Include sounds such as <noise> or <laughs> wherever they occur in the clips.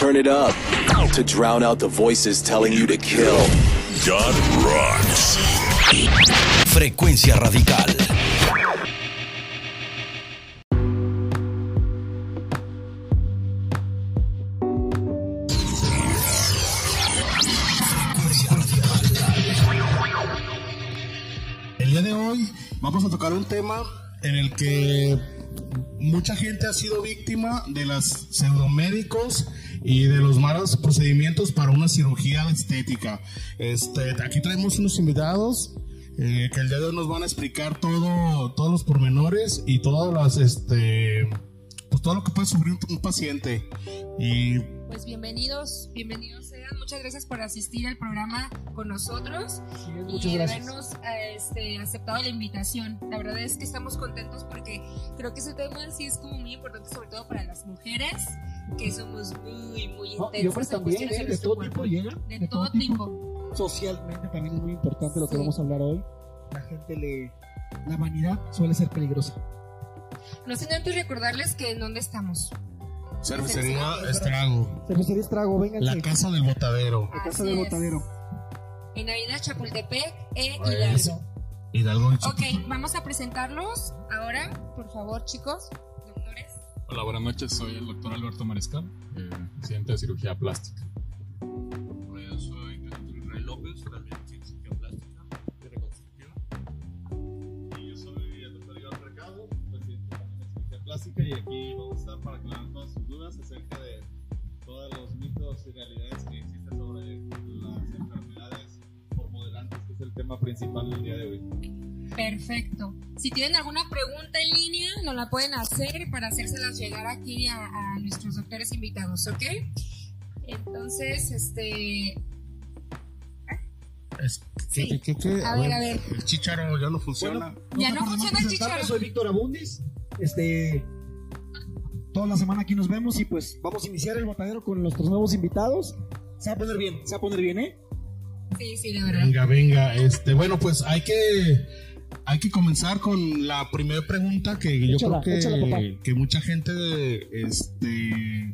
turn it up to drown out the voices telling you to kill. God rocks. Frecuencia radical. El día de hoy vamos a tocar un tema en el que mucha gente ha sido víctima de las pseudomédicos y de los malos procedimientos para una cirugía estética. Este, aquí traemos unos invitados eh, que el día de hoy nos van a explicar todo, todos los pormenores y todas las, este, pues todo lo que puede sufrir un, un paciente. Y Pues bienvenidos, bienvenidos sean. Muchas gracias por asistir al programa con nosotros muchas y gracias. habernos este, aceptado la invitación. La verdad es que estamos contentos porque creo que ese tema sí es como muy importante, sobre todo para las mujeres, que somos muy, muy No, intensas. y hombres en también, ¿eh? de de nuestro todo tipo. De, todo tipo. Socialmente también es muy importante lo que Sí. vamos a hablar hoy. La gente le. La vanidad suele ser peligrosa. No sin antes recordarles que en dónde estamos. Cervecería Estrago, Cervecería Estrago, vénganse. la casa del botadero, La casa Así del es. botadero. En Avenida Chapultepec e Eso. Hidalgo. Hidalgo. Ok, vamos a presentarlos ahora, por favor, chicos, doctores. Hola, buenas noches. Soy el doctor Alberto Mariscal, eh, residente de cirugía plástica. Yo soy Carlos Israel López, también cirugía plástica y reconstrucción. Y yo soy el doctor Iván Recado, presidente también de cirugía plástica y aquí vamos a estar para aclarar dudas acerca de todos los mitos y realidades que existen sobre las enfermedades hormodelantes, que es el tema principal del día de hoy. Perfecto. Si tienen alguna pregunta en línea, nos la pueden hacer para hacérselas llegar aquí a, a nuestros doctores invitados, ¿ok? Entonces, este... Es- Sí. ¿qué- qué- qué? A ver, a ver. El chicharo ya no funciona. Ya está no funciona el chicharro. Soy Víctor Abundis. Este. Toda la semana aquí nos vemos y pues vamos a iniciar el botadero con nuestros nuevos invitados. Se va a poner bien, se va a poner bien, ¿eh? Sí, sí, la verdad. Venga, venga. Este, bueno, pues hay que hay que comenzar con la primera pregunta que yo Échala, creo échala, que, que mucha gente este,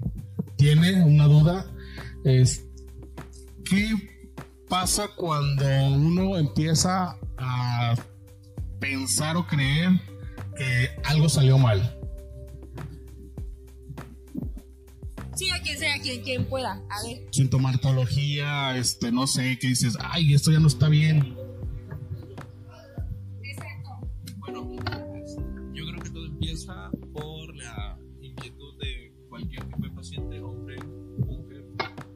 tiene una duda. Es, ¿Qué pasa cuando uno empieza a pensar o creer que algo salió mal? Sí, a quien sea, quien, quien pueda. A ver. Sintomatología, este, no sé, que dices, ay, esto ya no está bien. Exacto. Bueno, yo creo que todo empieza por la inquietud de cualquier tipo de paciente, hombre mujer,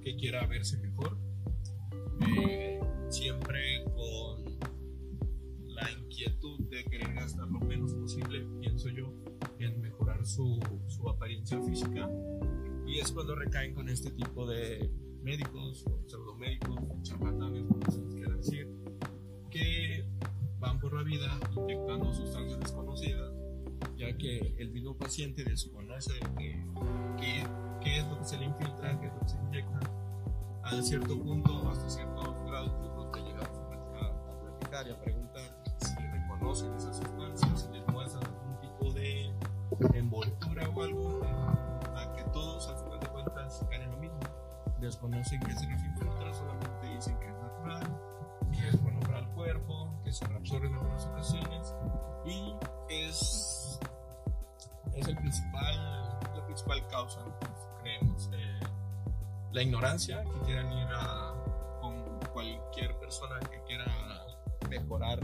que quiera verse mejor. Eh, siempre con la inquietud de querer gastar lo menos posible, pienso yo, en mejorar su, su apariencia física. Y es cuando recaen con este tipo de médicos, pseudomédicos, charlatanes, como se les quiera decir, que van por la vida inyectando sustancias desconocidas, ya que el mismo paciente desconoce qué, qué- qué es lo que se le infiltra, qué es lo que se inyecta. A cierto punto, hasta cierto grado, incluso te llegamos a, a platicar y a preguntar si reconocen esas sustancias, si les muestran algún tipo de envoltura o algo, Desconocen que se les infiltra, solamente dicen que es natural, que es bueno para el cuerpo, que se reabsorbe en algunas ocasiones y es, es el principal, la principal causa, creemos. eh, la ignorancia, que quieran ir a, con cualquier persona que quiera mejorar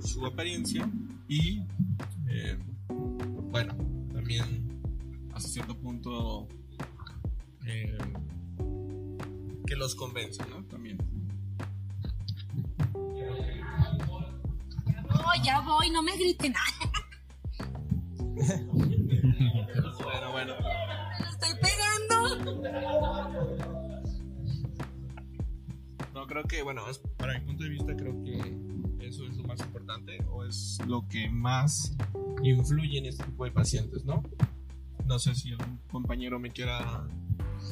su apariencia y eh, bueno, también hasta cierto punto los convence, ¿no? También. No, ya voy, no me griten. <laughs> Bueno, bueno. ¡Me lo estoy pegando! No, creo que, bueno, para mi punto de vista, creo que eso es lo más importante o es lo que más influye en este tipo de pacientes, ¿no? No sé si algún compañero me quiera.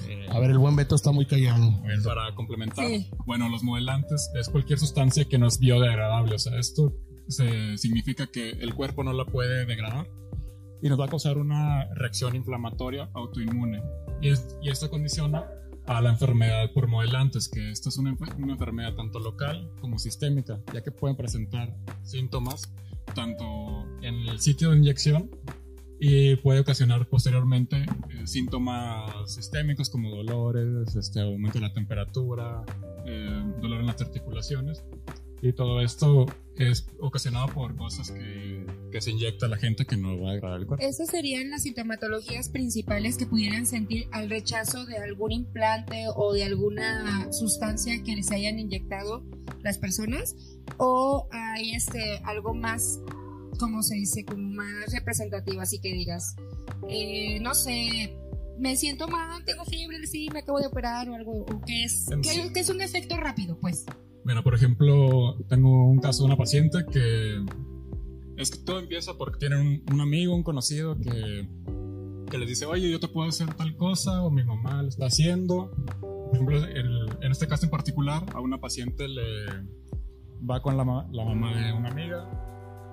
Eh, A ver, el buen Beto está muy callado. Para complementar, Sí. bueno, los modelantes es cualquier sustancia que no es biodegradable. O sea, esto se- significa que el cuerpo no la puede degradar y nos va a causar una reacción inflamatoria autoinmune. Y, es- y esto condiciona a la enfermedad por modelantes, que esta es una, una enfermedad tanto local como sistémica, ya que pueden presentar síntomas tanto en el sitio de inyección y puede ocasionar posteriormente eh, síntomas sistémicos como dolores, este, aumento de la temperatura, eh, dolor en las articulaciones. Y todo esto es ocasionado por cosas que, que se inyecta a la gente que no va a agradar el cuerpo. Esas serían las sintomatologías principales que pudieran sentir al rechazo de algún implante o de alguna sustancia que les hayan inyectado las personas o hay este algo más como se dice como más representativo así que digas eh, no sé me siento mal tengo fiebre sí me acabo de operar o algo o que es En que, es un efecto rápido pues Bueno, por ejemplo, tengo un caso de una paciente que es que todo empieza porque tiene un, un amigo, un conocido que, que le dice, oye, yo te puedo hacer tal cosa o mi mamá lo está haciendo. Por ejemplo, el- en este caso en particular, a una paciente le va con la, la mamá de una amiga,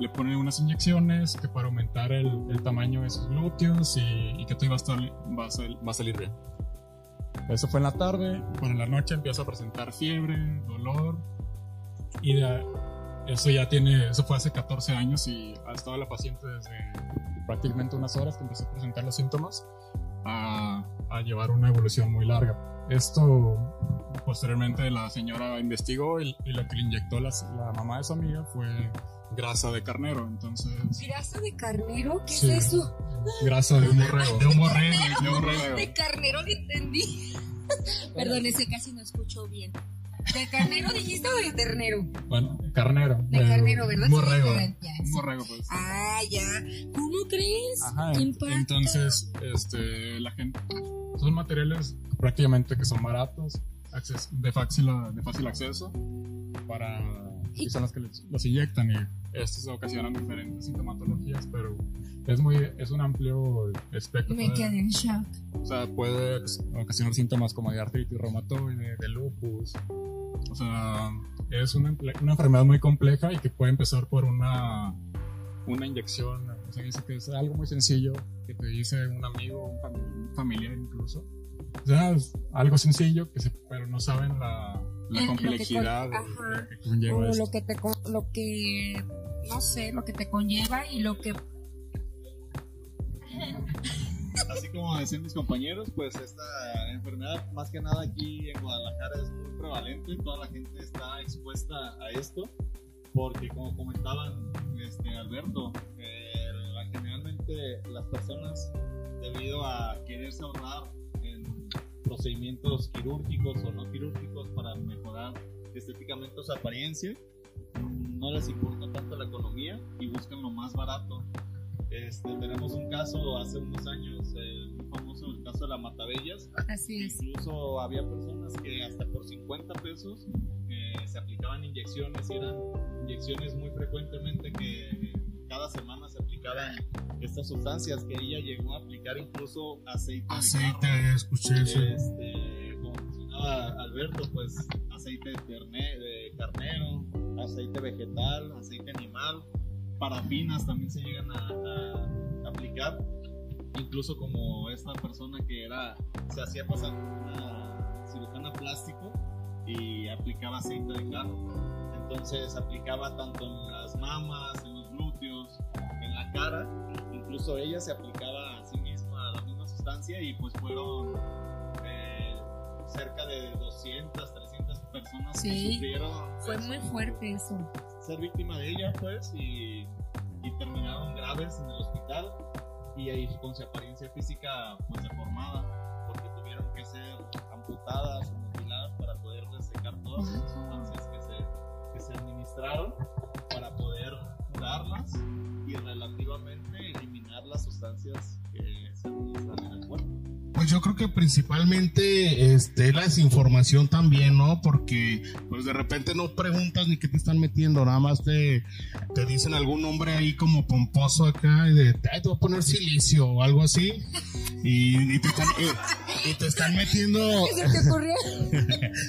le pone unas inyecciones que para aumentar el, el tamaño de sus glúteos y, y que todo iba a, estar, va, a sal- va a salir bien. Eso fue en la tarde, por en la noche empieza a presentar fiebre, dolor y de- eso ya tiene, eso fue hace 14 años y ha estado la paciente desde prácticamente unas horas que empezó a presentar los síntomas a, a llevar una evolución muy larga. Esto posteriormente la señora investigó y, y lo que le inyectó la, la mamá de su amiga fue grasa de carnero, entonces grasa de carnero qué Sí. es eso grasa de un borrego. <laughs> De un borrego. De un borrego. de carnero lo entendí <laughs> perdón ese casi no escuchó bien de carnero dijiste o de ternero Bueno, carnero. De eh, carnero, ¿verdad? Un borrego. Un borrego, pues. Ah, ya. ¿Cómo crees? Ajá, Impacta. entonces, este, la gente, son materiales prácticamente que son baratos, de fácil, de fácil acceso, para, y son los que les- los inyectan y estos ocasionan diferentes sintomatologías, pero es muy, es un amplio espectro. Me quedé en shock. o sea, puede ocasionar síntomas como de artritis reumatoide, de lupus. O sea, es una, una enfermedad muy compleja y que puede empezar por una, una inyección. O sea, dice que es algo muy sencillo que te dice un amigo, un familiar incluso. O sea, es algo sencillo, que se, pero no saben la, la El- lo que complejidad con- ajá. O lo que te lo que no sé, lo que te conlleva y lo que Así como decían mis compañeros, pues esta enfermedad más que nada aquí en Guadalajara es muy prevalente, toda la gente está expuesta a esto, porque como comentaban este, Alberto, eh, generalmente las personas debido a quererse ahorrar procedimientos quirúrgicos o no quirúrgicos para mejorar estéticamente su apariencia, no les importa tanto la economía y buscan lo más barato. Este, tenemos un caso hace unos años, eh, muy famoso, el caso de la Matabellas. así es. Incluso había personas que hasta por 50 pesos eh, se aplicaban inyecciones y eran inyecciones muy frecuentemente que cada semana se aplicaban estas sustancias que ella llegó a aplicar incluso aceite. de Aceite, carro. escuché eso. Este, como mencionaba Alberto, pues aceite de, terne- de carnero, aceite vegetal, aceite animal, parafinas también se llegan a, a aplicar. Incluso como esta persona que era, se hacía pasar por una cirujana plástico y aplicaba aceite de carro. Entonces aplicaba tanto en las mamas, en glúteos, en la cara. Incluso ella se aplicaba a sí misma la misma sustancia y pues fueron eh, cerca de 200, 300 personas que Sí, sufrieron Fue pues, muy fuerte eso. ser víctima de ella pues y, y terminaron graves en el hospital y ahí con su apariencia física pues deformada porque tuvieron que ser amputadas o mutiladas para poder resecar todas esas sustancias que se, que se administraron y relativamente eliminar las sustancias que se administran en el cuerpo. Pues yo creo que principalmente este, la desinformación también, ¿no? Porque pues de repente no preguntas ni qué te están metiendo, nada más te, te dicen algún nombre ahí como pomposo acá y de, "Ay, te voy a poner silicio o algo así. Y, y te, están, y- y te están metiendo... <laughs> ¿Qué se te ocurrió?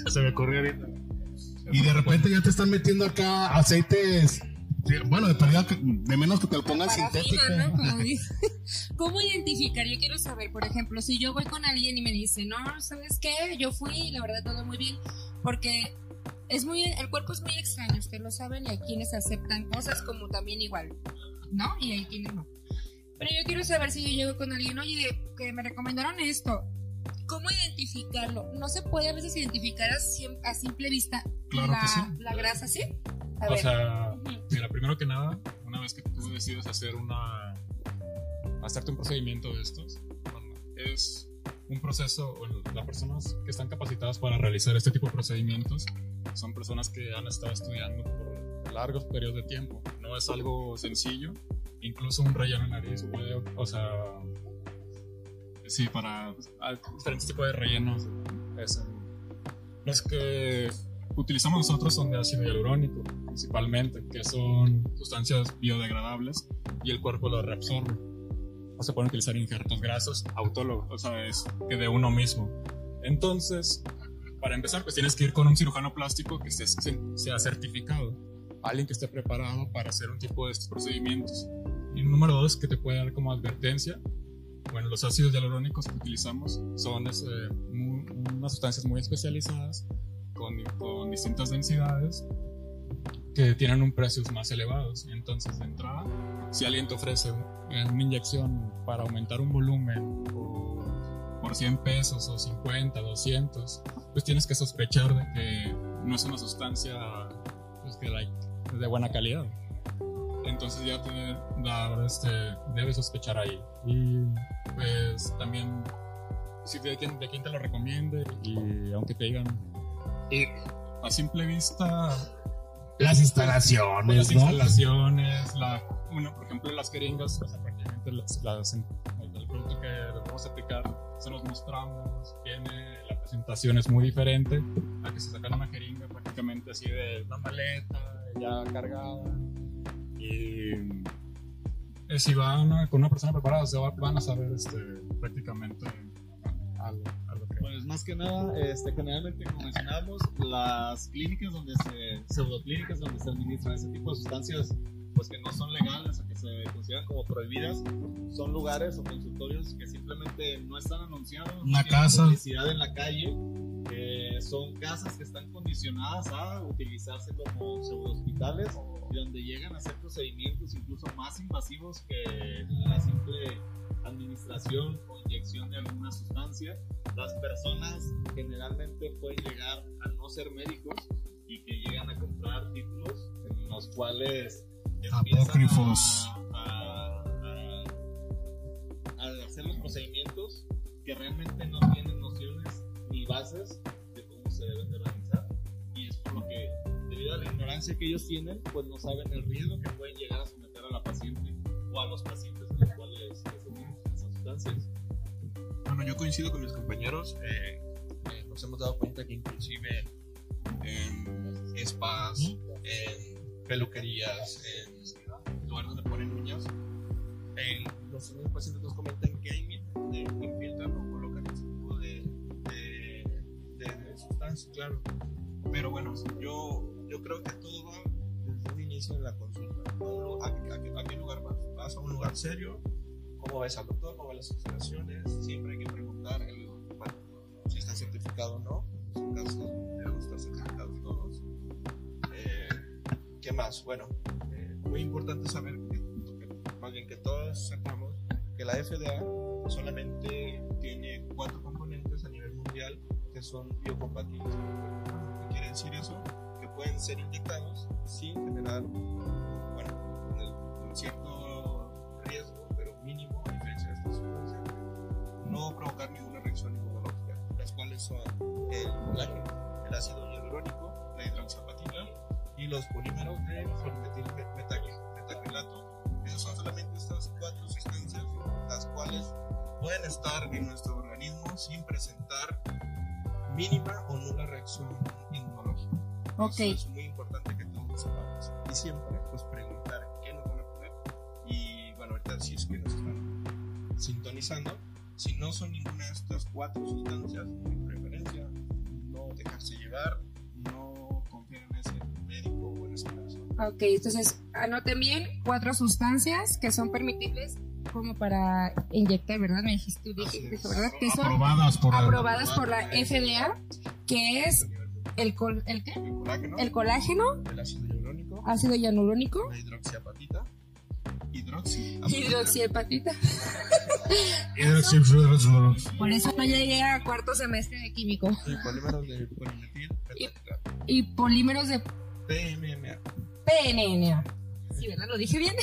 <laughs> Se me ocurrió ahorita. Y de repente ya te están metiendo acá aceites Sí, bueno, de de menos que te lo pongan sintético. ¿no? <laughs> ¿Cómo identificar? Yo quiero saber, por ejemplo, si yo voy con alguien y me dice, no, ¿sabes qué? Yo fui y la verdad todo muy bien, porque es muy, el cuerpo es muy extraño, ustedes lo saben, y hay quienes aceptan cosas como también igual, ¿no? Y hay quienes no. Pero yo quiero saber si yo llego con alguien, oye, que me recomendaron esto, ¿cómo identificarlo? No se puede a veces identificar a, sim- a simple vista Claro la, que sí. la grasa, ¿sí? A O ver. sea, Ujú. Mira, primero que nada, una vez que tú decides hacer una. hacerte un procedimiento de estos, bueno, es un proceso, bueno, las personas que están capacitadas para realizar este tipo de procedimientos son personas que han estado estudiando por largos periodos de tiempo. No es algo sencillo, incluso un relleno de nariz puede, o sea. Sí, para diferentes tipos de rellenos. Es, los que utilizamos nosotros son de ácido hialurónico, principalmente, que son sustancias biodegradables y el cuerpo lo reabsorbe. O se pueden utilizar injertos grasos autólogos, o sea, es que de uno mismo. Entonces, para empezar, pues tienes que ir con un cirujano plástico que sea certificado, alguien que esté preparado para hacer un tipo de estos procedimientos. Y número dos, que te puede dar como advertencia. Bueno, los ácidos hialurónicos que utilizamos son este, mu- unas sustancias muy especializadas con, con distintas densidades que tienen un precios más elevados. Entonces, de entrada, si alguien te ofrece eh, una inyección para aumentar un volumen por, por 100 pesos o 50, 200, pues tienes que sospechar de que no es una sustancia pues, que like, de buena calidad. Entonces ya te da, este, debes sospechar ahí. Y pues también si de de quién te lo recomiende y aunque te digan y a simple vista Las instalaciones, las ¿no? instalaciones la por ejemplo las jeringas o sea, prácticamente las, las- el producto que vamos a aplicar se los mostramos tiene la presentación es muy diferente a que se sacan una jeringa prácticamente así de una maleta ya cargada y eh, si van con una persona preparada se va- van a saber este prácticamente a más que nada, este, generalmente como mencionábamos, las clínicas donde se, pseudoclínicas donde se administran ese tipo de sustancias, pues que no son legales o que se consideran como prohibidas, son lugares o consultorios que simplemente no están anunciados, Una casa. publicidad en la calle, son casas que están condicionadas a utilizarse como pseudohospitales y donde llegan a hacer procedimientos incluso más invasivos que la simple administración o inyección de alguna sustancia. Las personas generalmente pueden llegar a no ser médicos y que llegan a comprar títulos en los cuales empiezan Apócrifos. a, a- a- a hacer los procedimientos que realmente no tienen nociones ni bases de cómo se deben de realizar y es por lo que debido a la ignorancia que ellos tienen pues no saben el riesgo que pueden llegar a someter a la paciente o a los pacientes a los cuales les administran esas sustancias Bueno, yo coincido con mis compañeros. eh, eh, nos hemos dado cuenta que inclusive en spas, en peluquerías, en lugares donde ponen uñas, eh, los mismos pacientes nos comentan que infiltran o colocan ese tipo de, de, de- de sustancias, claro. Pero bueno, yo, yo creo que todo va desde un inicio en la consulta. ¿A, a- a qué- a qué lugar vas? ¿Vas a un lugar serio? ¿Cómo ves al doctor? ¿Cómo ves las observaciones? Siempre hay que preguntar el, bueno, si está certificado o no. En su caso, debemos estar certificados todos. Eh, ¿Qué más? Bueno, eh, muy importante saber, que, que- más bien que todos sepamos, que la FDA solamente tiene cuatro componentes a nivel mundial que son biocompatibles. ¿Qué quiere decir eso? Que pueden ser inyectados sin generar, bueno, con, el- con cierto no provocar ninguna reacción inmunológica, las cuales son el colágeno, el ácido hialurónico, la hidroxiapatita y los polímeros de metacrilato. Esas son solamente estas cuatro sustancias, las cuales pueden estar en nuestro organismo sin presentar mínima o nula reacción inmunológica. Ok. Eso es muy importante que todos sepamos. Y siempre, pues, preguntar qué nos van a poner. Y bueno, ahorita si es que nos están sintonizando, si no son ninguna de estas cuatro sustancias, de preferencia, no dejarse llevar, no confiar en ese médico o en esa persona Ok, entonces anoten bien cuatro sustancias que son permitibles como para inyectar, ¿verdad? Me dijiste, dijiste ¿verdad? Que son Aprobadas por la- aprobadas por la FDA, que es el, col- ¿el qué? Colágeno, El colágeno, el ácido hialurónico, ácido hialurónico, la hidroxiapatita, hidroxi, hidroxiapatita. Por eso no llegué a cuarto semestre de químico. y polímeros de polimetil betacrilato, Y polímeros de PMMA. PNNA. Sí, ¿verdad? Lo dije bien.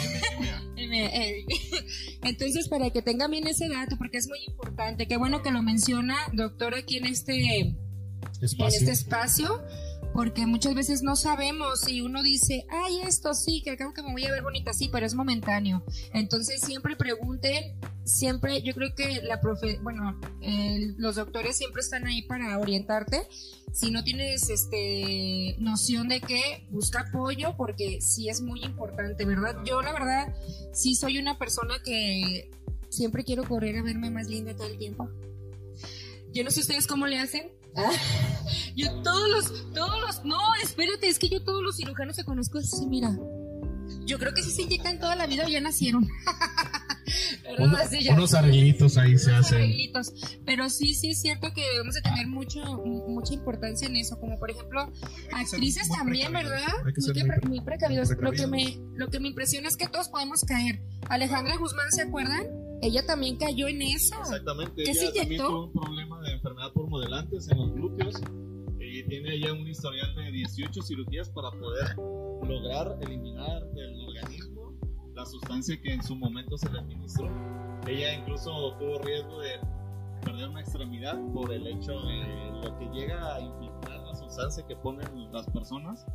M- <laughs> <laughs> Entonces, para que tengan bien ese dato, porque es muy importante, qué bueno que lo menciona, doctor, aquí en este, en este espacio, porque muchas veces no sabemos y uno dice, ay, esto sí, que creo que me voy a ver bonita, sí, pero es momentáneo. Entonces, siempre pregunten, siempre, yo creo que la profe, bueno, los doctores siempre están ahí para orientarte. Si no tienes este noción de qué, busca apoyo porque sí es muy importante, ¿verdad? Yo la verdad sí soy una persona que siempre quiero correr a verme más linda todo el tiempo. Yo no sé ustedes cómo le hacen. Ah, <laughs> Yo todos los, todos los, no, espérate, es que yo todos los cirujanos que conozco así, mira. Yo creo que si se inyectan toda la vida o ya nacieron. <laughs> Uno- Así ya. unos arreglitos ahí se hacen. arreglitos. Pero sí, sí es cierto que debemos de tener mucho, mucha importancia en eso, como por ejemplo actrices también. ¿verdad? Hay que ser Muy, muy pre- muy precavidos. Lo que me, lo que me impresiona es que todos podemos caer. Alejandra Guzmán, ¿se acuerdan? Ella también cayó en eso. Exactamente, ¿Qué se también inyectó? tuvo un problema enfermedad por modelantes en los glúteos y tiene ya un historial de 18 cirugías para poder lograr eliminar del organismo la sustancia que en su momento se le administró. Ella incluso tuvo riesgo de perder una extremidad por el hecho de lo que llega a infiltrar la sustancia que ponen las personas.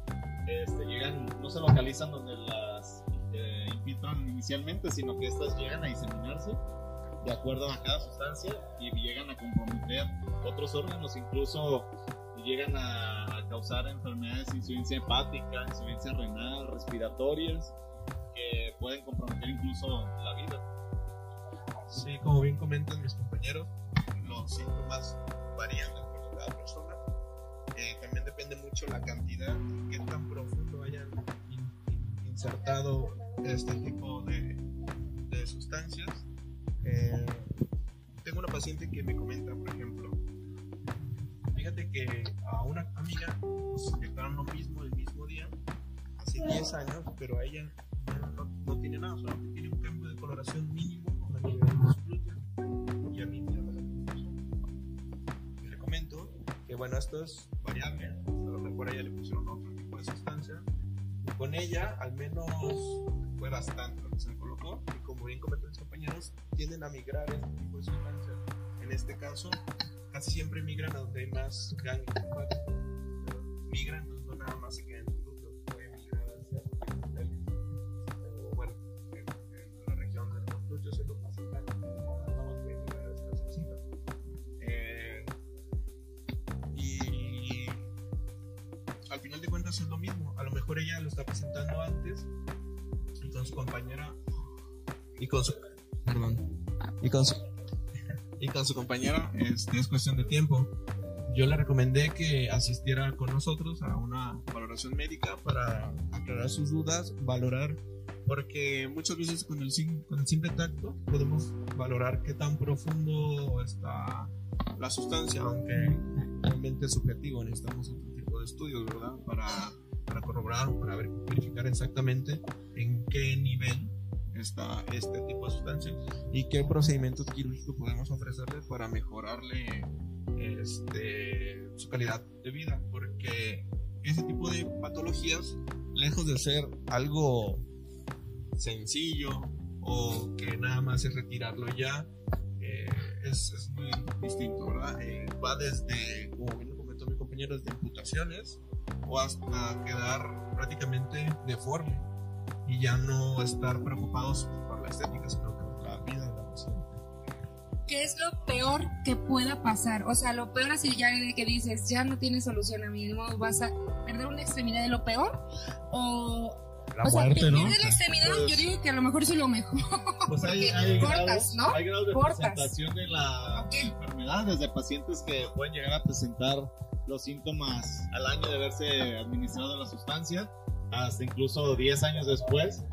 Este, llegan, no se localizan donde las eh, infiltran inicialmente, sino que estas llegan a diseminarse de acuerdo a cada sustancia y llegan a comprometer otros órganos, incluso llegan a, causar enfermedades de insuficiencia hepática, insuficiencia renal, respiratorias, que pueden comprometer incluso la vida. Sí, como bien comentan mis compañeros, los síntomas varían de acuerdo a cada persona. Eh, también depende mucho la cantidad qué tan profundo hayan in- in- insertado este tipo de, de sustancias. Eh, tengo una paciente que me comenta, por ejemplo, fíjate que a una amiga nos inyectaron lo mismo el mismo día, hace 10 años, pero a ella no, no- tiene nada, solamente tiene un cambio de coloración mínimo a nivel de sus glúteos y a mí me. Y le comento que bueno, esto es variable, a lo mejor a ella le pusieron otro tipo de sustancia, con ella al menos fue bastante se colocó, y como bien comentan mis compañeros, tienden a migrar este tipo de sustancias. En este caso, casi siempre migran a donde hay más linfáticos. Migran, no nada más se quedan está presentando antes y con su compañera y con su perdón y con su y con su compañera este, es cuestión de tiempo. Yo le recomendé que asistiera con nosotros a una valoración médica para aclarar sus dudas, valorar, porque muchas veces con el, con el simple tacto podemos valorar qué tan profundo está la sustancia, aunque realmente es subjetivo, necesitamos otro tipo de estudios, ¿verdad? Para, para corroborar, para ver- verificar exactamente en qué nivel está este tipo de sustancia y qué procedimientos quirúrgicos podemos ofrecerle para mejorarle este, su calidad de vida, porque ese tipo de patologías, lejos de ser algo sencillo o que nada más es retirarlo ya, eh, es, es muy distinto, ¿verdad? Eh, va desde, como bien comentó mi compañero, desde imputaciones o hasta quedar prácticamente deforme y ya no estar preocupados por la estética, sino por la vida de la paciente. ¿Qué es lo peor que pueda pasar? O sea, lo peor así ya de que dices, ya no tienes solución, a mí vas a perder una extremidad de lo peor o... La o sea, muerte, pierdes ¿no? la extremidad, Pues- yo digo que a lo mejor es lo mejor. Pues hay, Porque hay cortas, grados, ¿no? hay grados de Cortas. presentación de la Ok. enfermedad, desde pacientes que pueden llegar a presentar los síntomas al año de haberse administrado la sustancia, hasta incluso 10 años después,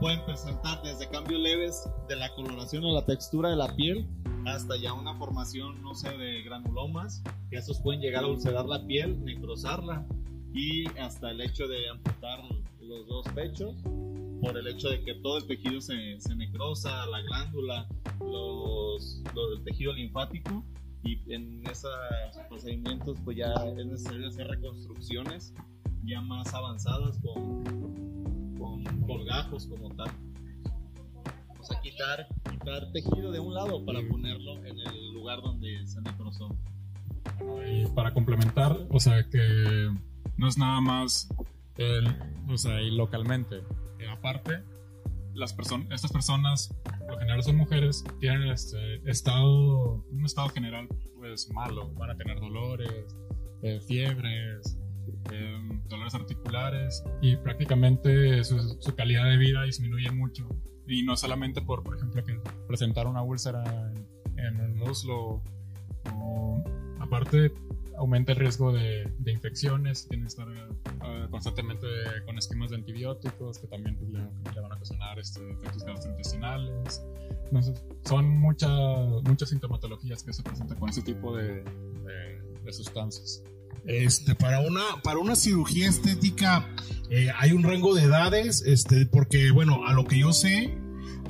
pueden presentar desde cambios leves de la coloración o la textura de la piel hasta ya una formación, no sé, de granulomas, que estos pueden llegar a ulcerar la piel, necrosarla y hasta el hecho de amputar los dos pechos por el hecho de que todo el tejido se, se necrosa, la glándula, los, los- el tejido linfático y en esos procedimientos pues ya es necesario hacer reconstrucciones ya más avanzadas con, con colgajos como tal. O sea, quitar, quitar tejido de un lado para ponerlo en el lugar donde se necrosó. Y para complementar, o sea, que no es nada más el, o sea, y localmente. Eh, aparte, las personas, estas personas, lo general son mujeres, tienen este estado, un estado general, pues malo. Van a tener dolores, eh, fiebres, eh, dolores articulares y prácticamente su, calidad de vida disminuye mucho. Y no solamente por, por ejemplo, que presentar una úlcera en, en el muslo o aparte aumenta el riesgo de, de infecciones, tienen que estar eh, constantemente con esquemas de antibióticos que también pues, le, le van a ocasionar este, efectos gastrointestinales. Entonces, son muchas muchas sintomatologías que se presentan con ese tipo de, de- de sustancias. Este, para una, para una cirugía estética eh, hay un rango de edades, este, porque bueno, a lo que yo sé,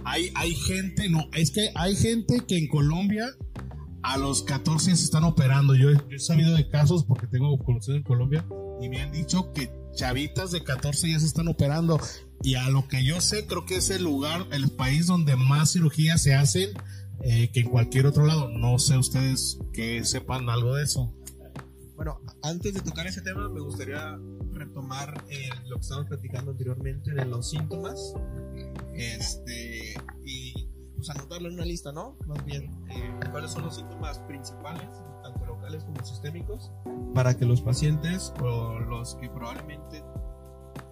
hay, hay gente, no, es que hay gente que en Colombia a los 14 se están operando. Yo, he- sabido de casos porque tengo conocidos en Colombia y me han dicho que chavitas de 14 ya se están operando. Y a lo que yo sé, creo que es el lugar, el país donde más cirugías se hacen eh, que en cualquier otro lado. No sé ustedes que sepan algo de eso. Bueno, antes de tocar ese tema, me gustaría retomar eh, lo que estábamos platicando anteriormente de los síntomas. Este, pues anotarlo en una lista, ¿no? Más bien, eh, cuáles son los síntomas principales, tanto locales como sistémicos, para que los pacientes o los que probablemente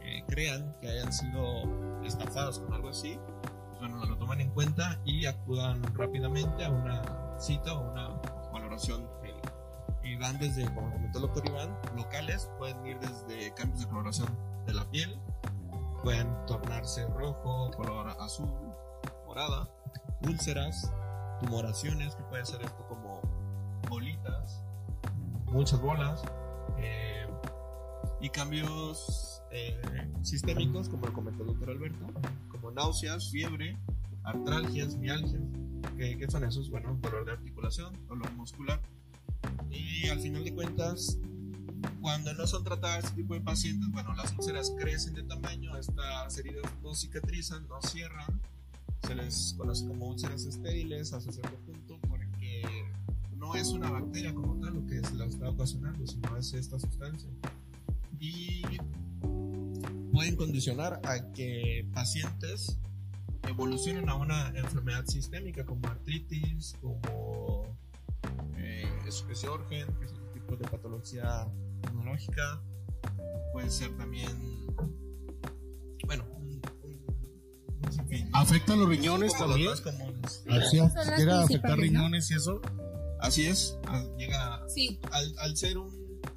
eh, crean que hayan sido estafados con algo así, pues bueno, lo toman en cuenta y acudan rápidamente a una cita o una valoración y van desde, como comentó el doctor Iván, locales, pueden ir desde cambios de coloración de la piel, pueden tornarse rojo, color azul, morada, úlceras, tumoraciones, que puede ser esto como bolitas, muchas bolas, eh, y cambios eh, sistémicos, como comentó el doctor Alberto, como náuseas, fiebre, artralgias, mialgias, que, que son esos, bueno, dolor de articulación, dolor muscular, y al final de cuentas, cuando no son tratadas este tipo de pacientes, bueno, las úlceras crecen de tamaño, estas heridas no cicatrizan, no cierran, se les conoce como úlceras estériles hasta cierto punto, porque no es una bacteria como tal lo que se la está ocasionando, sino es esta sustancia. Y pueden condicionar a que pacientes evolucionen a una enfermedad sistémica como artritis, como eh, que es un tipo de patología inmunológica. Puede ser también, bueno, ¿Afecta los riñones Como también? los más comunes. Así Son las llega a afectar riñones y eso. Así es, a- llega Sí. al, al ser un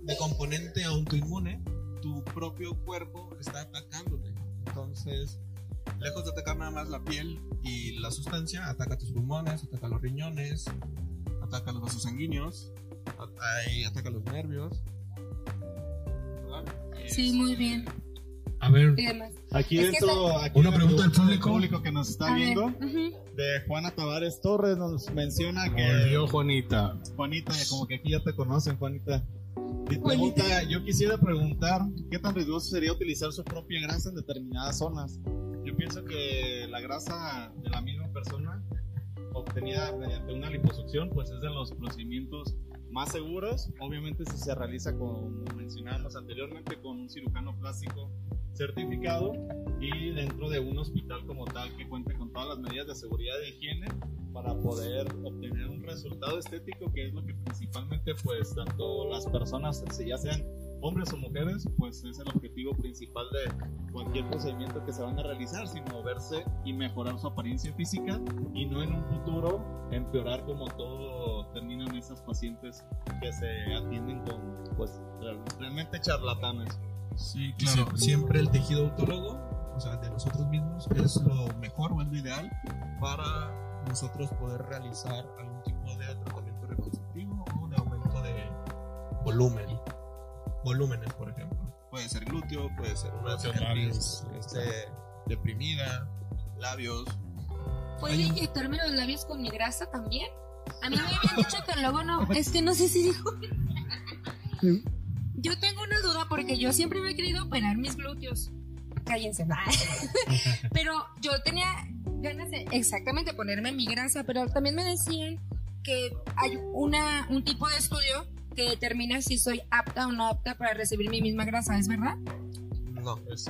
de componente autoinmune, tu propio cuerpo está atacándote. Entonces, lejos de atacar nada más la piel y la sustancia, ataca tus pulmones, ataca los riñones, ataca los vasos sanguíneos, ataca los nervios. ¿verdad? Sí, muy bien. A ver. Aquí Es dentro, aquí Una dentro pregunta del público. que nos está A viendo, ujú. de Juana Tavares Torres, nos menciona que volvió Juanita. Juanita, como que aquí ya te conocen, Juanita. Y Juanita. pregunta, yo quisiera preguntar, ¿qué tan riesgoso sería utilizar su propia grasa en determinadas zonas? Yo pienso que la grasa de la misma persona obtenida mediante una liposucción, pues es de los procedimientos más seguros. Obviamente si se realiza, como mencionábamos anteriormente, con un cirujano plástico certificado y dentro de un hospital como tal que cuente con todas las medidas de seguridad y higiene para poder obtener un resultado estético que es lo que principalmente pues tanto las personas si ya sean hombres o mujeres pues es el objetivo principal de cualquier procedimiento que se van a realizar sino verse y mejorar su apariencia física y no en un futuro empeorar como todo terminan esas pacientes que se atienden con pues realmente charlatanes Sí, claro. Siempre el tejido autólogo, o sea, de nosotros mismos, es lo mejor o es lo ideal para nosotros poder realizar algún tipo de tratamiento reconstructivo o de aumento de volumen. Volúmenes, por ejemplo. Puede ser glúteo, puede ser una labios. este, deprimida, labios. ¿Puedo inyectarme los labios con mi grasa también? A mí me habían <laughs> dicho que luego no. Es que no sé si dijo. Yo tengo una duda porque yo siempre me he querido operar mis glúteos. Cállense. <laughs> pero yo tenía ganas de exactamente ponerme mi grasa, pero también me decían que hay una, un tipo de estudio que determina si soy apta o no apta para recibir mi misma grasa, ¿es verdad? No. Es-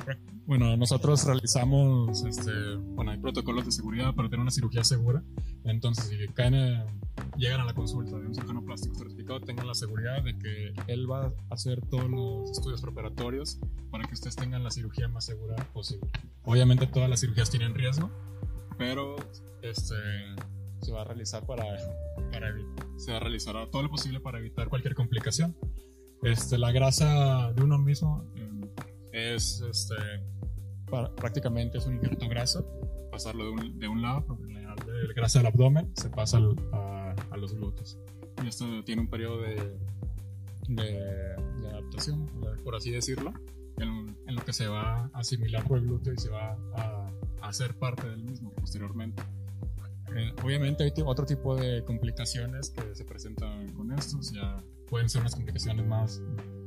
bueno, nosotros realizamos, este, bueno, hay protocolos de seguridad para tener una cirugía segura. Entonces, si caen, eh, llegan a la consulta de un cirujano plástico certificado, tengan la seguridad de que él va a hacer todos los estudios preparatorios para que ustedes tengan la cirugía más segura posible. Obviamente todas las cirugías tienen riesgo, pero este, se va a realizar para, para se va a realizar todo lo posible para evitar cualquier complicación. Este, la grasa de uno mismo eh, es este, prácticamente es un injerto graso, pasarlo de un, de un lado, de grasa del abdomen, se pasa a, a los glúteos. Y esto tiene un periodo de, de, adaptación, por así decirlo, en, en lo que se va a asimilar por el glúteo y se va a, a hacer parte del mismo posteriormente. Eh, obviamente hay otro tipo de complicaciones que se presentan con estos, ya pueden ser unas complicaciones más,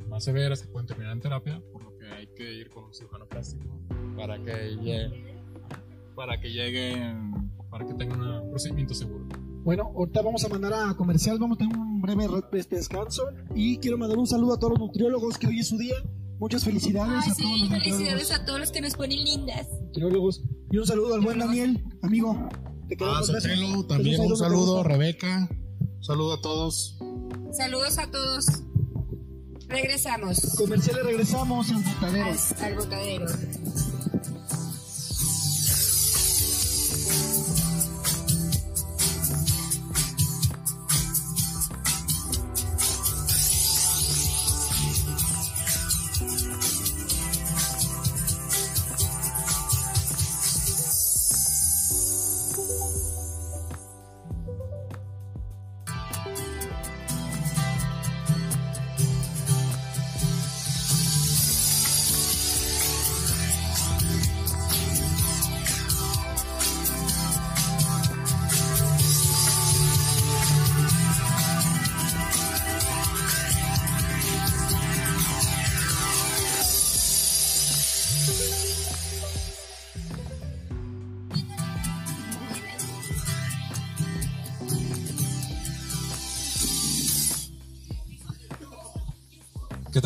más severas que pueden terminar en terapia, hay que ir con un cirujano plástico para que llegue, para que lleguen, para que tengan un procedimiento seguro. Bueno, ahorita vamos a mandar a comercial, vamos a tener un breve re- este descanso y quiero mandar un saludo a todos los nutriólogos que hoy es su día. Muchas felicidades Ay, a todos sí, los felicidades a todos los que nos ponen lindas. nutriólogos. Y un saludo al buen Daniel, amigo. Te Ah. Sotelo, también un saludo. Rebeca. Un saludo a todos. Saludos a todos. Regresamos Comerciales regresamos al botadero. al, al botadero.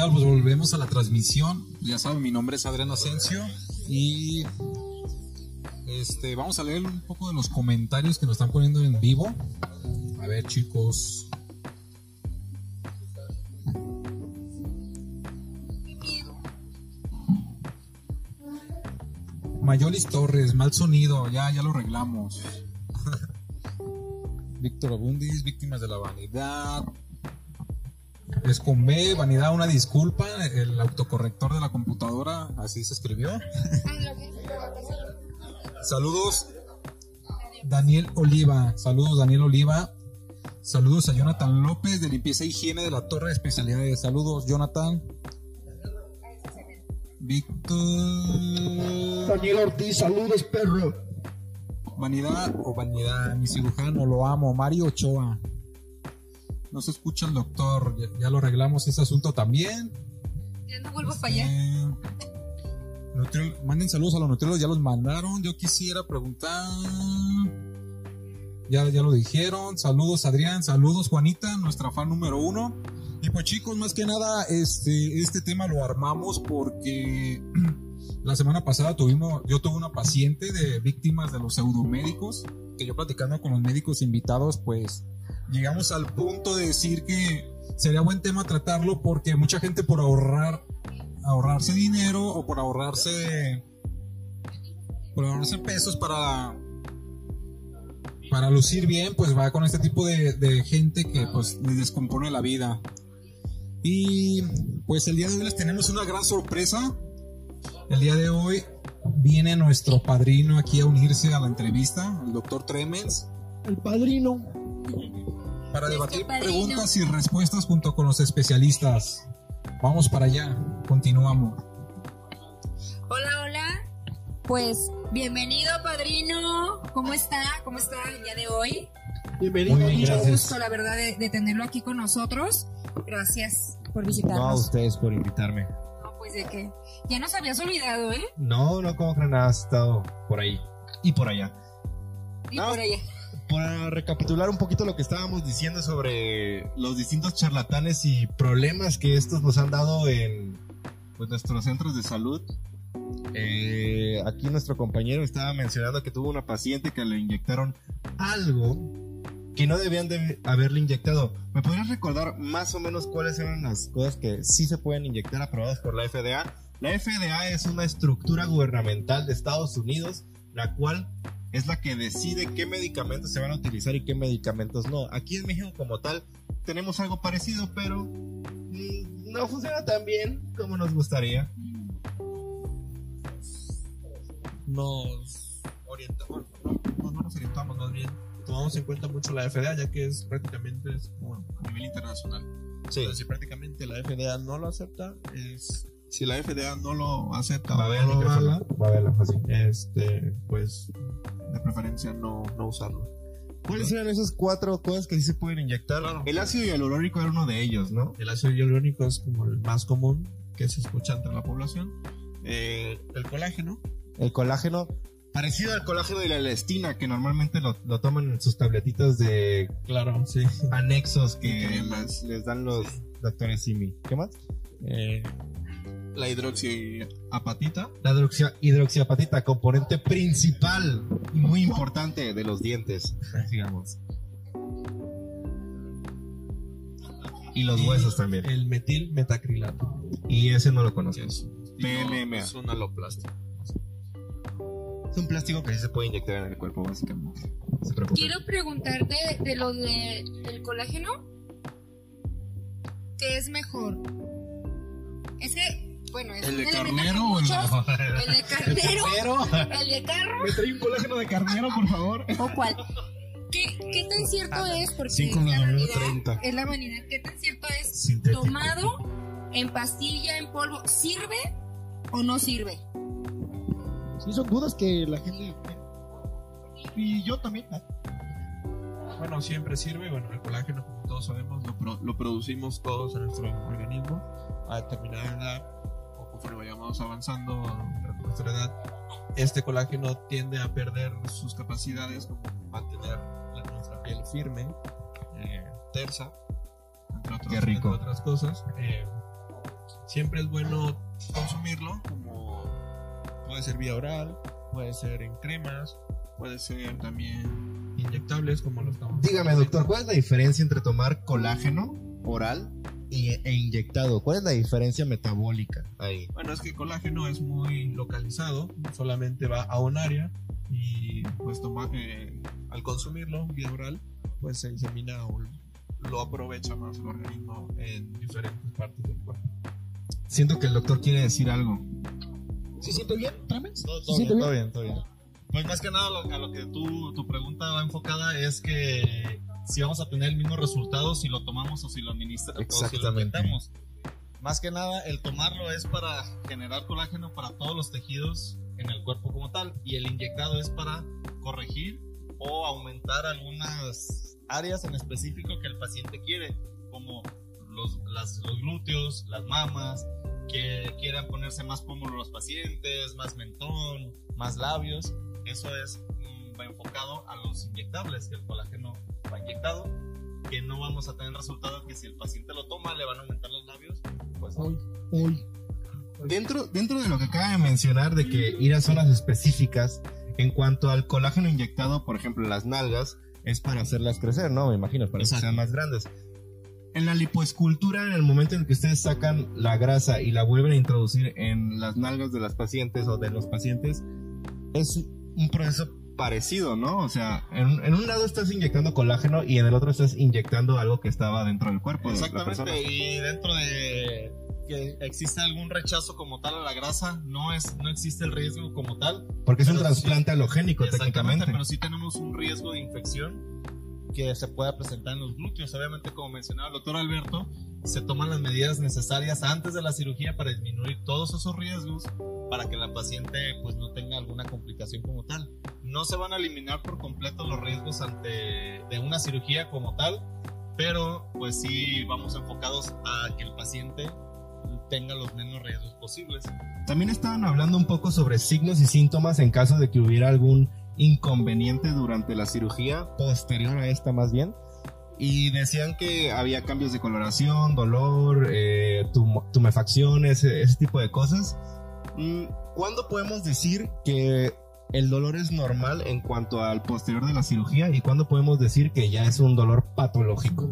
Tal? Pues volvemos a la transmisión. Ya saben, mi nombre es Adrián Asensio y este, vamos a leer un poco de los comentarios que nos están poniendo en vivo. A ver, chicos. Mayolis Torres, mal sonido, ya, ya lo arreglamos. <laughs> Víctor Abundis, víctimas de la vanidad. Con B, vanidad, una disculpa. El autocorrector de la computadora, así se escribió. <laughs> Saludos, Daniel Oliva. Saludos, Daniel Oliva. Saludos a Jonathan López de Limpieza e Higiene de la Torre de Especialidades. Saludos, Jonathan. Víctor. Daniel Ortiz, saludos, perro. Vanidad o vanidad, mi cirujano, lo amo. Mario Ochoa. No se escucha el doctor, ya, ya lo arreglamos ese asunto también. Ya no vuelvo para allá. Eh, nutriol- manden saludos a los nutriólogos, ya los mandaron. Yo quisiera preguntar. Ya, ya lo dijeron. Saludos Adrián, saludos Juanita, nuestra fan número uno. Y pues chicos, más que nada, este, este tema lo armamos porque <clears throat> la semana pasada tuvimos, yo tuve una paciente de víctimas de los pseudomédicos, que yo platicando con los médicos invitados, pues llegamos al punto de decir que sería buen tema tratarlo porque mucha gente por ahorrar, ahorrarse dinero o por ahorrarse, por ahorrarse pesos para, para lucir bien, pues va con este tipo de, de gente que pues les descompone la vida. Y pues el día de hoy les tenemos una gran sorpresa. El día de hoy viene nuestro padrino aquí a unirse a la entrevista, el doctor Tremens, El padrino. Para debatir padrino. preguntas y respuestas junto con los especialistas. Vamos para allá, continuamos. Hola, hola. Pues bienvenido, padrino. ¿Cómo está? ¿Cómo está el día de hoy? Bienvenido. Muy bien, Mucho gracias. gusto, la verdad, de, de tenerlo aquí con nosotros. Gracias por No a visitarnos. ustedes por invitarme. No, pues de que ya nos habías olvidado, ¿eh? No, no como creen, has estado por ahí y por allá. Y No. por allá. Para recapitular un poquito lo que estábamos diciendo sobre los distintos charlatanes y problemas que estos nos han dado en pues, nuestros centros de salud. Eh, aquí nuestro compañero estaba mencionando que tuvo una paciente que le inyectaron algo que no debían de haberle inyectado. ¿Me podrías recordar más o menos cuáles eran las cosas que sí se pueden inyectar aprobadas por la FDA? La FDA es una estructura gubernamental de Estados Unidos, la cual es la que decide qué medicamentos se van a utilizar y qué medicamentos no. Aquí en México como tal tenemos algo parecido, pero mm, no funciona tan bien como nos gustaría. nos orientamos, no, no, no nos orientamos, más bien tomamos en cuenta mucho la FDA, ya que es prácticamente es como a nivel internacional. Entonces, si prácticamente la FDA no lo acepta, es si la FDA no lo acepta Va a o no lo avala, Va a verlo así. este, pues de preferencia no, no usarlo. ¿Cuáles eran esas cuatro cosas que sí se pueden inyectar? El ácido hialurónico era uno de ellos, ¿no? El ácido hialurónico es como el más común que se escucha entre la población. Eh, el colágeno, El colágeno, parecido al colágeno de la elastina, que normalmente lo, lo toman en sus tabletitas de claro, sí. anexos que les, dan los doctores Simi. ¿Qué más? Eh, la hidroxiapatita, La hidroxia- hidroxiapatita, componente principal y muy importante de los dientes, digamos. Y los huesos también. el metil metacrilato. Y ese no lo conozco. que es, PMMA. es un aloplástico. Es un plástico que sí se puede inyectar en el cuerpo, básicamente. No se preocupen. Quiero preguntarte de lo de, del colágeno. ¿Qué es mejor? Es que, bueno, es ¿El un de carnero o el de <laughs> El de carnero. El de carro. ¿Me trae un colágeno de carnero, por favor? ¿O cuál? ¿Qué, ¿Qué tan cierto es? Porque Cinco es la vanidad. 30. Es la vanidad. ¿Qué tan cierto es? Sintético. Tomado en pastilla, en polvo, ¿sirve o no sirve? Sí, son dudas que la gente. Y yo también. Bueno, siempre sirve. Bueno, el colágeno, como todos sabemos, lo, pro- lo producimos todos en nuestro organismo a determinada edad conforme vayamos avanzando en nuestra edad. Este colágeno tiende a perder sus capacidades como mantener la, nuestra piel firme, eh, tersa, entre, otros- Qué rico. entre otras cosas. Eh, siempre es bueno consumirlo como puede ser vía oral, puede ser en cremas, puede ser también inyectables como lo estamos dígame, doctor, ¿cuál es la diferencia entre tomar colágeno oral e inyectado? ¿Cuál es la diferencia metabólica ahí? Bueno, es que el colágeno es muy localizado, solamente va a un área y pues toma, eh, al consumirlo vía oral, pues se disemina o lo aprovecha más el organismo en diferentes partes del cuerpo. Siento que el doctor quiere decir algo. ¿Sí siente bien, Trames? Todo, ¿Sí siente bien? bien, todo bien. Pues más que nada lo- a lo que tú, tu pregunta va enfocada es que si vamos a tener el mismo resultado si lo tomamos o si lo administramos o si lo. Más que nada, el tomarlo es para generar colágeno para todos los tejidos en el cuerpo como tal y el inyectado es para corregir o aumentar algunas áreas en específico que el paciente quiere, como los, las- los glúteos, las mamas, que quieran ponerse más pómulos los pacientes, más mentón, más labios. Eso es va enfocado a los inyectables, que el colágeno va inyectado, que no vamos a tener resultado que si el paciente lo toma le van a aumentar los labios, pues no. Hoy, hoy. Dentro, dentro de lo que acaba de mencionar de que ir a zonas específicas, en cuanto al colágeno inyectado, por ejemplo, en las nalgas, es para hacerlas crecer, ¿no? Me imagino, para que Exacto. sean más grandes. En la lipoescultura, en el momento en el que ustedes sacan la grasa y la vuelven a introducir en las nalgas de las pacientes o de los pacientes, es un proceso parecido, ¿no? O sea, en, en un lado estás inyectando colágeno y en el otro estás inyectando algo que estaba dentro del cuerpo. de. Exactamente, y dentro de que existe algún rechazo como tal a la grasa, no es no existe el riesgo como tal. Porque es un trasplante alogénico Exactamente, técnicamente. pero sí tenemos un riesgo de infección que se pueda presentar en los glúteos. Obviamente, como mencionaba el doctor Alberto, se toman las medidas necesarias antes de la cirugía para disminuir todos esos riesgos para que la paciente pues no tenga alguna complicación como tal. No se van a eliminar por completo los riesgos ante de una cirugía como tal, pero pues sí vamos enfocados a que el paciente tenga los menos riesgos posibles. También estaban hablando un poco sobre signos y síntomas en caso de que hubiera algún inconveniente durante la cirugía, posterior a esta más bien. Y decían que había cambios de coloración, dolor, eh, tum- tumefacción, ese, ese tipo de cosas. Mm, ¿Cuándo podemos decir que el dolor es normal en cuanto al posterior de la cirugía y cuándo podemos decir que ya es un dolor patológico?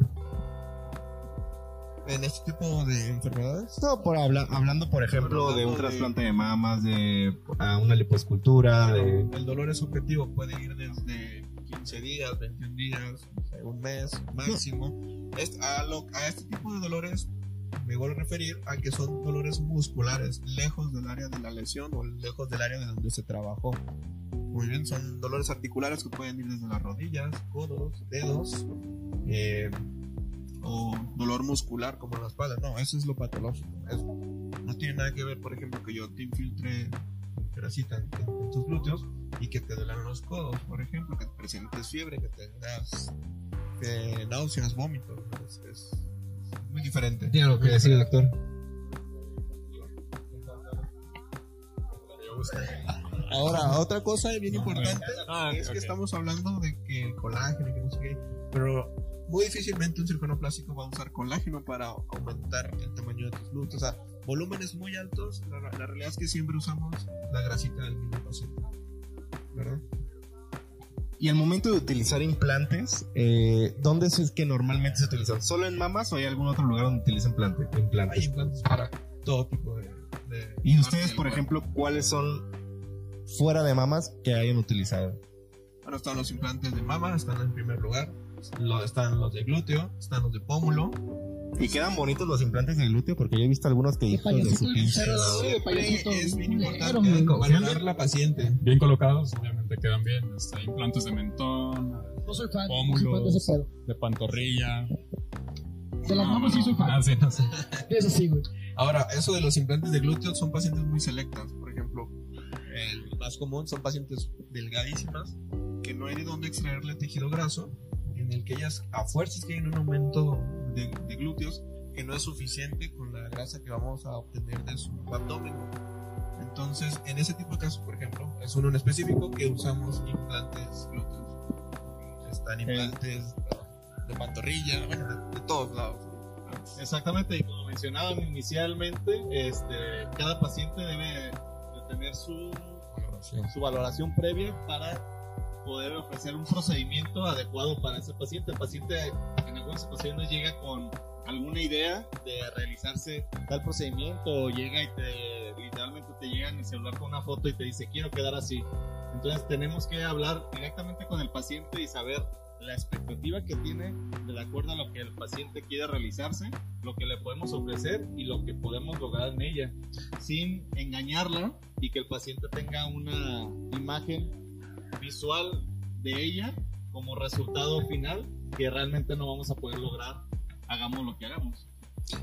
En este tipo de enfermedades. No, por habla- hablando, por ejemplo, de un Hablando de- trasplante de mamas, de una lipoescultura, de... El dolor es subjetivo, puede ir desde 15 días, 21 días, no un mes máximo. Es- a, lo- a este tipo de dolores me voy a referir a que son dolores musculares, lejos del área de la lesión o lejos del área de donde se trabajó. Muy bien, son dolores articulares que pueden ir desde las rodillas, codos, dedos, eh, o dolor muscular como en la espalda. No, eso es lo patológico. No tiene nada que ver, por ejemplo, que yo te infiltre grasita en, en tus glúteos y que te duelan los codos, por ejemplo, que presentes fiebre, que tengas eh, náuseas, vómitos. Es, es muy diferente. Tiene algo que Muy decir, diferente. doctor. Ahora, otra cosa bien importante Ah, es que ok. estamos hablando de que el colágeno y que no sé qué, pero muy difícilmente un cirujano plástico va a usar colágeno para aumentar el tamaño de tus glúteos. O sea, volúmenes muy altos, la, la realidad es que siempre usamos la grasita del mismo paciente. ¿Verdad? Y al momento de utilizar implantes, eh, ¿dónde es que normalmente se utilizan? ¿Solo en mamas o hay algún otro lugar donde utilicen implante- Hay implantes? implantes para todo tipo de... de- Y ustedes, por ejemplo, ¿cuáles son fuera de mamas que hayan utilizado? Bueno, están los implantes de mama, están en primer lugar. Lo, están los de glúteo, están los de pómulo. Y quedan bonitos los implantes de glúteo porque yo he visto algunos que hijos de su pinche. Es bien importante valorar la paciente. Bien colocados, obviamente quedan bien. Este, implantes de mentón, No soy fan, no soy fan de pómulos, de pantorrilla. De las mamas sí soy fan. Ah, sí, no sé. Eso sí, güey. Ahora, eso de los implantes de glúteo son pacientes muy selectas. Por ejemplo, el más común son pacientes delgadísimas que no hay de dónde extraerle tejido graso, en el que ellas a fuerzas tienen un aumento de, de glúteos que no es suficiente con la grasa que vamos a obtener de su abdomen. Entonces, en ese tipo de casos, por ejemplo, es uno en específico que usamos implantes glúteos. Están implantes de pantorrilla, bueno, de, de todos lados. Exactamente, y como mencionaban inicialmente, este, cada paciente debe de tener su, su valoración previa para poder ofrecer un procedimiento adecuado para ese paciente. El paciente en algunas ocasiones llega con alguna idea de realizarse tal procedimiento o llega y te literalmente te llega en el celular con una foto y te dice quiero quedar así. Entonces tenemos que hablar directamente con el paciente y saber la expectativa que tiene de acuerdo a lo que el paciente quiere realizarse, lo que le podemos ofrecer y lo que podemos lograr en ella, sin engañarla y que el paciente tenga una imagen visual de ella como resultado final que realmente no vamos a poder lograr, hagamos lo que hagamos.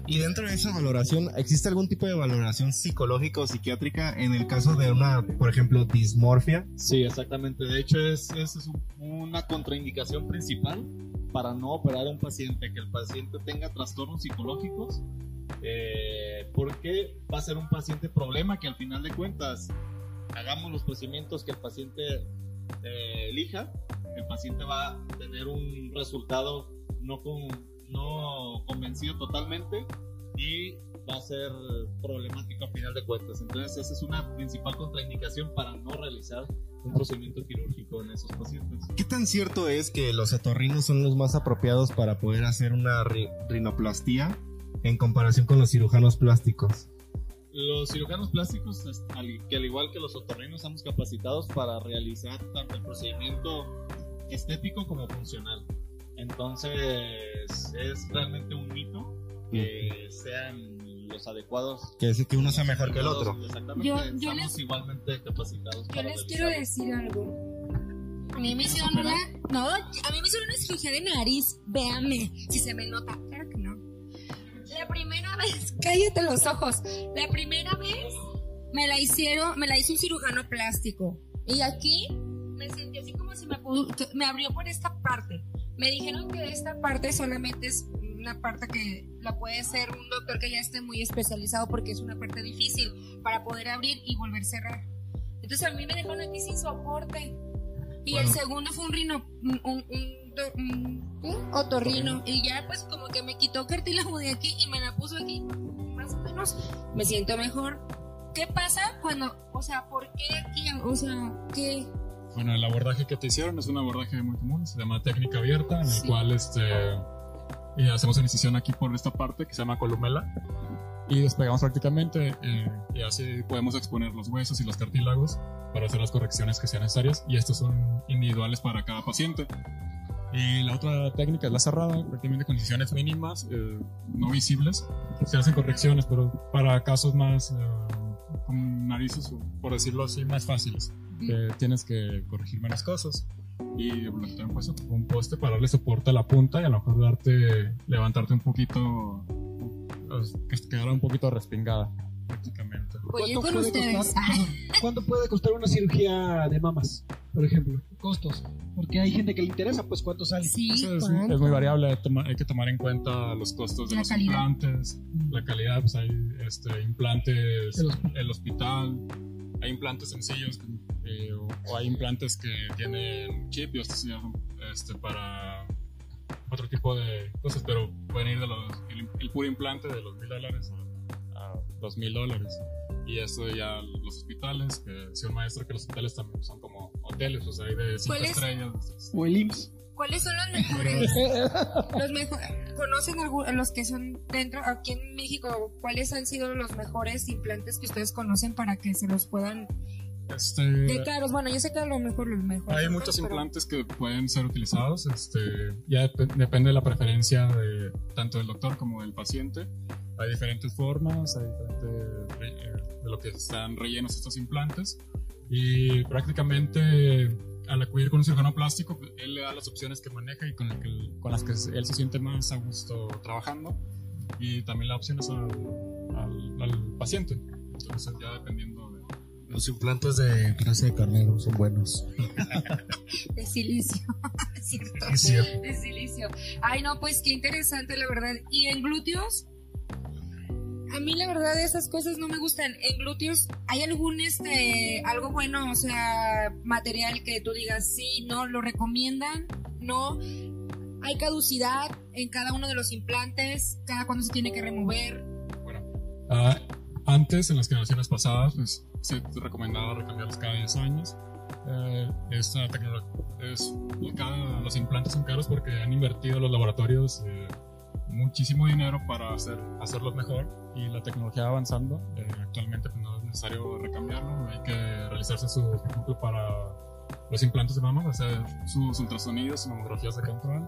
Y dentro de esa valoración, ¿existe algún tipo de valoración psicológica o psiquiátrica en el caso de una, por ejemplo, dismorfia? Sí, exactamente. De hecho, es, es, es un- una contraindicación principal para no operar a un paciente, que el paciente tenga trastornos psicológicos, eh, porque va a ser un paciente problema que al final de cuentas hagamos los procedimientos que el paciente eh, elija, el paciente va a tener un resultado no, con, no convencido totalmente y va a ser problemático a final de cuentas. Entonces esa es una principal contraindicación para no realizar un procedimiento quirúrgico en esos pacientes. ¿Qué tan cierto es que los otorrinos son los más apropiados para poder hacer una ri- rinoplastía en comparación con los cirujanos plásticos? Los cirujanos plásticos, que al igual que los otorrinos, estamos capacitados para realizar tanto el procedimiento estético como funcional. Entonces, es realmente un mito que sean los adecuados. Que decir que uno sea mejor que el otro. Exactamente, Yo- yo estamos les- igualmente capacitados. Yo para les quiero decir algo. A mí me hicieron una. No, a mí me hicieron una cirugía de nariz. Véame, si se me nota. Claro que no. La primera vez, <laughs> cállate los ojos. La primera vez me la hicieron, me la hizo un cirujano plástico. Y aquí me sentí así como si me, pudo- me abrió por esta parte. Me dijeron que esta parte solamente es una parte que la puede hacer un doctor que ya esté muy especializado porque es una parte difícil para poder abrir y volver a cerrar. Entonces a mí me dejaron aquí sin soporte. Y el segundo fue un rino, un, un, un- ¿qué? otorrino. Y ya pues como que me quitó cartílago de aquí y me la puso aquí. Más o menos me siento mejor. ¿Qué pasa cuando, o sea, por qué aquí? O sea, ¿qué? Bueno, el abordaje que te hicieron es un abordaje muy común, se llama técnica abierta, en el cual este, eh, hacemos una incisión aquí por esta parte que se llama columela y despegamos prácticamente eh, y así podemos exponer los huesos y los cartílagos para hacer las correcciones que sean necesarias y estos son individuales para cada paciente. Y la otra técnica es la cerrada, prácticamente con incisiones mínimas, eh, no visibles. Se hacen correcciones, pero para casos más eh, con narices, por decirlo así, más fáciles. que tienes que corregir menos cosas. Y han puesto un poste para darle soporte a la punta y a lo mejor darte, levantarte un poquito, pues, que quedara un poquito respingada, prácticamente. Oye, ¿Cuánto con puede ustedes. costar- <laughs> ¿Cuánto puede costar una cirugía de mamas, por ejemplo? Costos. Porque hay gente que le interesa, pues cuánto sale. Sí, Eso es, ¿cuánto? es muy variable, hay, que tomar en cuenta los costos de La los calidad. implantes, la calidad, pues hay este, implantes, El hosp- el hospital, hay implantes sencillos eh, o, o hay implantes que tienen chip y estos este, para otro tipo de cosas, pero pueden ir de los, el, el puro implante de los mil dólares a, a dos mil dólares. Y esto ya los hospitales, que decía un maestro que los hospitales también son como hoteles, o sea, hay de cinco ¿Cuál es? estrellas. O el IMSS. ¿Cuáles son los mejores? los mejores. ¿Conocen algu- los que son dentro, aquí en México, cuáles han sido los mejores implantes que ustedes conocen para que se los puedan... Este, De caros, bueno, yo sé que a lo mejor los mejores. Hay muchos Pero- implantes que pueden ser utilizados, este, ya dep- depende de la preferencia de tanto del doctor como del paciente. Hay diferentes formas, hay diferentes re- eh, de lo que están rellenos estos implantes y prácticamente al acudir con un cirujano plástico, él le da las opciones que maneja y con, el que- con las que él se siente más a gusto trabajando y también las opciones al, al- al paciente. Entonces ya dependiendo de... Los implantes de grasa de carnero son buenos. <laughs> De silicio. Cierto. Es cierto. De silicio. Ay, no, pues qué interesante, la verdad. ¿Y en glúteos? A mí la verdad esas cosas no me gustan. En glúteos, ¿hay algún este algo bueno, o sea, material que tú digas sí, no lo recomiendan? No. Hay caducidad en cada uno de los implantes, cada cuándo se tiene que remover. Ah, antes, en las generaciones pasadas, pues, se recomendaba recambiarlos cada 10 años. Eh, esta tecnología es, cada- los implantes son caros porque han invertido los laboratorios eh, muchísimo dinero para hacer, hacerlos mejor y la tecnología va avanzando. Eh, actualmente pues, no es necesario recambiarlo, hay que realizarse su, por ejemplo, para los implantes de mama, hacer sus ultrasonidos, mamografías de control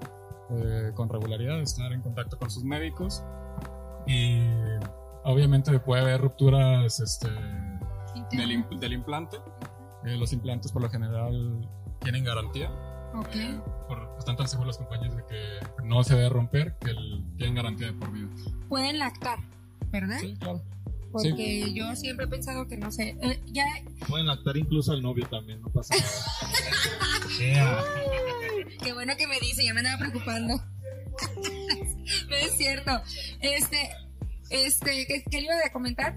eh, con regularidad, estar en contacto con sus médicos y obviamente puede haber rupturas este, del, del implante. Eh, los implantes por lo general tienen garantía. Ok. Eh, por, están tan seguros las compañías de que no se debe romper que el- tienen garantía de por vida. Pueden lactar, ¿verdad? Sí, claro. Porque yo siempre he pensado que no sé. eh, ya Pueden lactar incluso al novio también, no pasa nada. <laughs> Qué bueno que me dice, ya me andaba preocupando. <laughs> no es cierto. Este, este, ¿qué, qué le iba a comentar?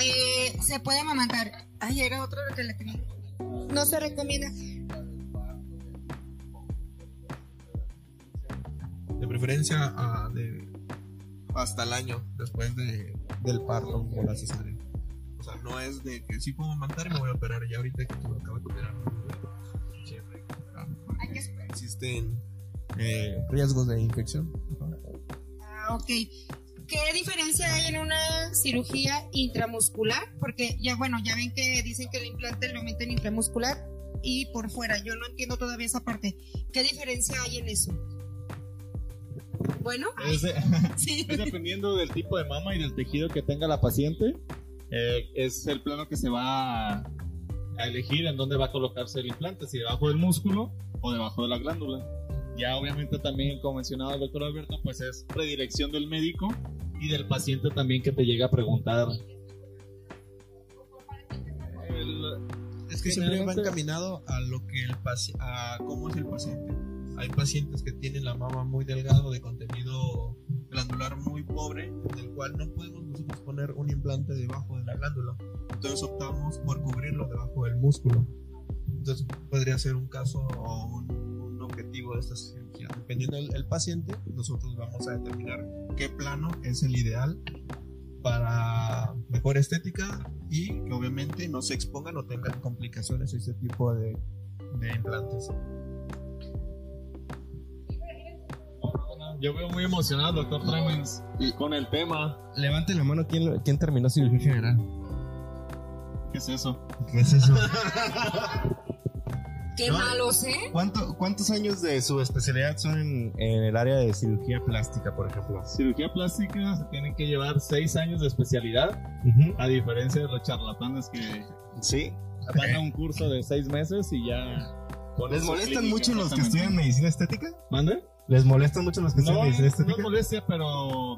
Eh, se puede amamantar. Ay, era otro que le tenía. No se recomienda. De preferencia ah, de, hasta el año después de, del parto o la cesárea. O sea, no es de que sí puedo amamantar y me voy a operar ya ahorita que tú me acabas de operar. Hay que esperar. Existen eh, riesgos de infección. Ah, ok. ¿Qué diferencia hay en una cirugía intramuscular? Porque ya, bueno, ya ven que dicen que el implante lo meten intramuscular y por fuera. Yo no entiendo todavía esa parte. ¿Qué diferencia hay en eso? Bueno, Es, de- <laughs> <laughs> es dependiendo del tipo de mama y del tejido que tenga la paciente. eh, es el plano que se va a, a elegir en dónde va a colocarse el implante, si debajo del músculo o debajo de la glándula. Ya obviamente también, como mencionaba el doctor Alberto, pues es predilección del médico y del paciente también que te llega a preguntar. Es que siempre va encaminado a lo que el paci- a cómo es el paciente. Hay pacientes que tienen la mama muy delgado de contenido glandular muy pobre, del cual no podemos nosotros poner un implante debajo de la glándula. Entonces optamos por cubrirlo debajo del músculo. Entonces podría ser un caso o un, un objetivo de esta cirugía. Dependiendo del el paciente, nosotros vamos a determinar qué plano es el ideal para mejor estética y que obviamente no se expongan o tengan complicaciones este tipo de, de implantes. Yo veo muy emocionado al doctor Tremens con el tema. Levante la mano quién, quién terminó cirugía general. ¿Qué es eso? ¿Qué es eso? <laughs> qué No. malos, ¿eh? ¿Cuánto- ¿Cuántos años de su especialidad son en, en el área de cirugía plástica, por ejemplo? Cirugía plástica se tienen que llevar seis años de especialidad, a diferencia de los charlatanes que sí. van a un curso de seis meses y ya. ¿Les molestan clínica, mucho los que exactamente. estudian medicina estética? ¿Mande? ¿Les molestan mucho los que No, medicina no es molestia, pero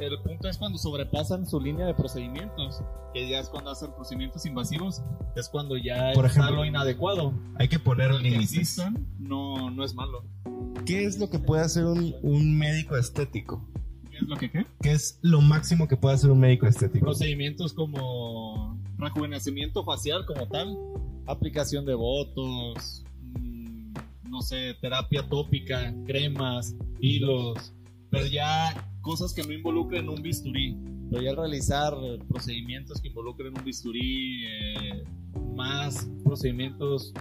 el punto es cuando sobrepasan su línea de procedimientos, que ya es cuando hacen procedimientos invasivos, es cuando ya Por está lo inadecuado. Hay que poner límites. no, no es malo. ¿Qué es lo que puede hacer un, un médico estético? ¿Qué es lo que qué? ¿Qué es lo máximo que puede hacer un médico estético? Procedimientos como rejuvenecimiento facial como tal, aplicación de botox, mm, no sé, terapia tópica, cremas, hilos, pero ya cosas que no involucren un bisturí. Pero ya realizar eh, procedimientos que involucren un bisturí, eh, más procedimientos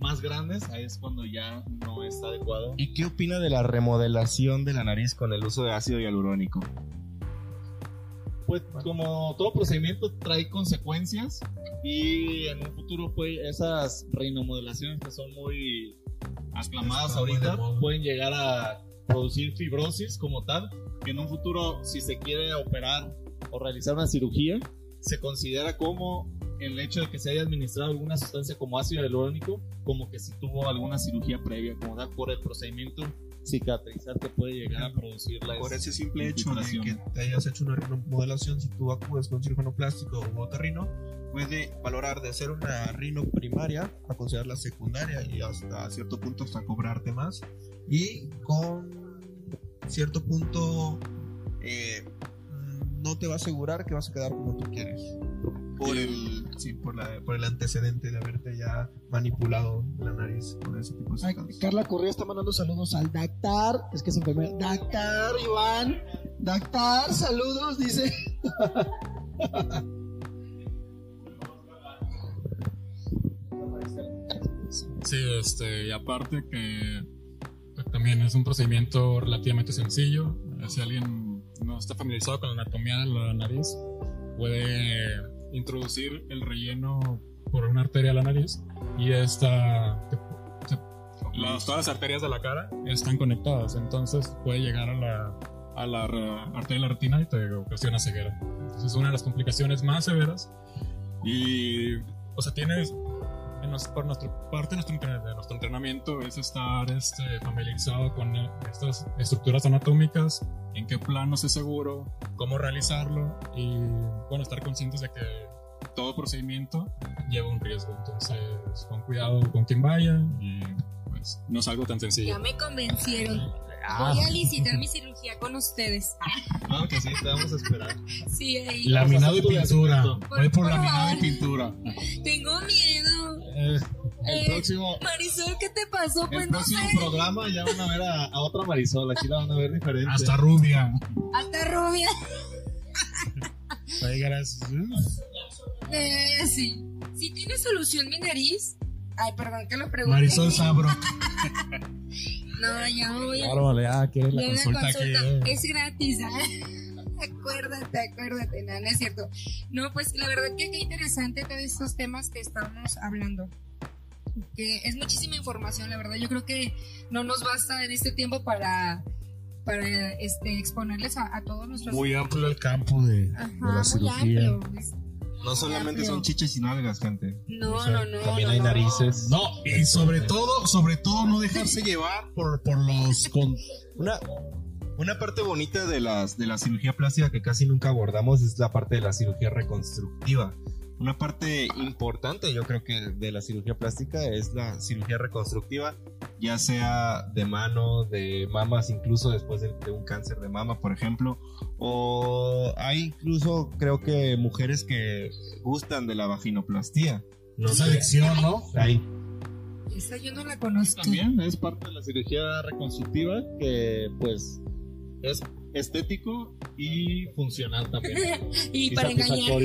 más grandes, ahí es cuando ya no está adecuado. ¿Y qué opina de la remodelación de la nariz con el uso de ácido hialurónico? Pues como todo procedimiento trae consecuencias y en un futuro pues esas reinomodelaciones que son muy aclamadas ahorita pueden llegar a producir fibrosis como tal, que en un futuro si se quiere operar o realizar una cirugía, se considera como el hecho de que se haya administrado alguna sustancia como ácido hialurónico, como que si tuvo alguna cirugía previa, como tal por el procedimiento cicatrizar que puede llegar a producir la Por ese simple hecho de que te hayas hecho una remodelación, si tú acudes con cirujano plástico u otorrino, puede valorar de ser una rino primaria a considerarla secundaria y hasta cierto punto hasta cobrarte más. Y con cierto punto eh, no te va a asegurar que vas a quedar como tú quieres. Por el, sí, por, la- por el antecedente de haberte ya manipulado la nariz con ese tipo de Ay. Carla Correa está mandando saludos al Dactar. Es que es enfermera. Dactar, Iván. Dactar, saludos, dice. <laughs> Sí, este, y aparte que pues, también es un procedimiento relativamente sencillo. Si alguien no está familiarizado con la anatomía de la nariz, puede introducir el relleno por una arteria a la nariz y esta, se- las- todas las arterias de la cara están conectadas, entonces puede llegar a la, a la arteria de la retina y te ocasiona ceguera. Entonces es una de las complicaciones más severas y, o sea, tienes en nos- por nuestra parte nuestro, de nuestro entrenamiento es estar este, familiarizado con eh, estas estructuras anatómicas, en qué planos es seguro, cómo realizarlo y bueno, estar conscientes de que todo procedimiento lleva un riesgo, entonces con cuidado con quien vaya y pues no es algo tan sencillo. Ya me convencieron. Ah. Voy a licitar mi cirugía con ustedes. Claro que sí, te vamos a esperar. <laughs> Sí, ahí. Laminado y pintura. Voy por Por laminado y pintura. Tengo miedo. el Eh, próximo, Marisol, ¿qué te pasó? Pues el no próximo sé. programa ya van a ver a, a otra Marisol, aquí la van a ver diferente. Hasta rubia. Hasta rubia. Ay, gracias. Eh, sí. Si tiene solución mi nariz. Ay, perdón que lo pregunte. Marisol Sabro. <laughs> No, ya voy a. Claro, ya quieres la consulta aquí. consulta eh. es gratis, ¿ah? <laughs> acuérdate, acuérdate, no, no es cierto. No, pues la verdad que qué interesante todos estos temas que estamos hablando. Que es muchísima información, la verdad. Yo creo que no nos basta en este tiempo para, para este, exponerles a, a todos nuestros. Muy amplio el campo de, de Ajá, la muy cirugía. amplio. Es- No solamente son chiches y nalgas, gente. No, O sea, no, no, También no, hay no. narices. No, y sobre todo, sobre todo no dejarse <laughs> llevar por, por los con, Una, una parte bonita de, las, de la cirugía plástica que casi nunca abordamos es la parte de la cirugía reconstructiva. Una parte importante, yo creo que de la cirugía plástica es la cirugía reconstructiva, ya sea de mano, de mamas, incluso después de, de un cáncer de mama, por ejemplo. O hay incluso, creo que mujeres que gustan de la vaginoplastía. No sé. adicción, ¿no? Hay. Esa yo no la conozco. También es parte de la cirugía reconstructiva que pues es estético y funcional también. <laughs> y para engañar. <laughs>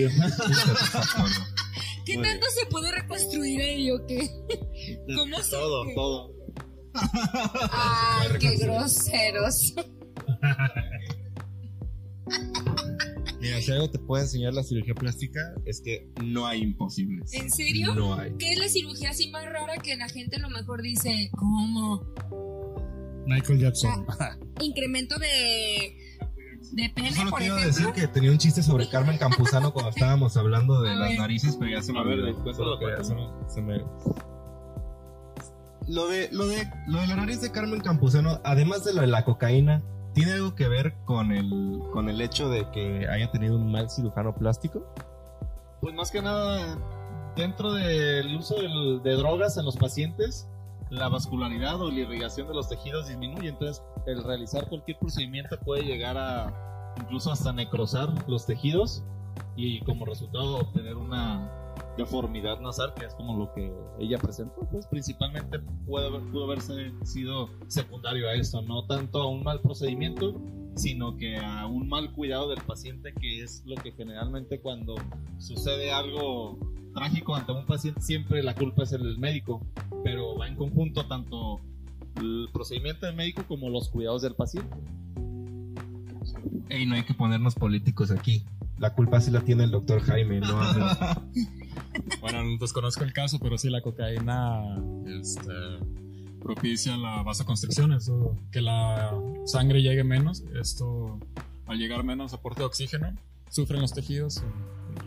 ¿Qué Muy tanto se puede reconstruir ahí o qué? ¿Cómo se Todo, qué? todo. Ay, <laughs> qué groseros. Mira, si algo te puede enseñar la cirugía plástica es que no hay imposibles. ¿En serio? No hay. ¿Qué es la cirugía así más rara que la gente a lo mejor dice, ¿cómo? Michael Jackson. Incremento de, de pene, Solo por quiero ejemplo. decir que tenía un chiste sobre Carmen Campuzano cuando estábamos hablando de A las ver. narices, pero ya se me A ver, olvidó. cuéntalo, Solo que se me- se me- Lo de, lo de, lo de la nariz de Carmen Campuzano, además de lo de la cocaína, ¿tiene algo que ver con el, con el hecho de que haya tenido un mal cirujano plástico? Pues más que nada, dentro del uso del- de drogas en los pacientes, la vascularidad o la irrigación de los tejidos disminuye. Entonces, el realizar cualquier procedimiento puede llegar a incluso hasta necrosar los tejidos y como resultado obtener una deformidad nasal, que es como lo que ella presentó. Pues principalmente puede haber, pudo haberse sido secundario a esto, no tanto a un mal procedimiento, sino que a un mal cuidado del paciente, que es lo que generalmente cuando sucede algo trágico ante un paciente, siempre la culpa es el médico, pero va en conjunto tanto el procedimiento del médico como los cuidados del paciente. Ey, no hay que ponernos políticos aquí. La culpa sí la tiene el doctor Jaime, no. <laughs> Bueno, desconozco el caso, pero sí la cocaína este, propicia la vasoconstricción, eso, que la sangre llegue menos. Esto, al llegar menos aporte de oxígeno, sufren los tejidos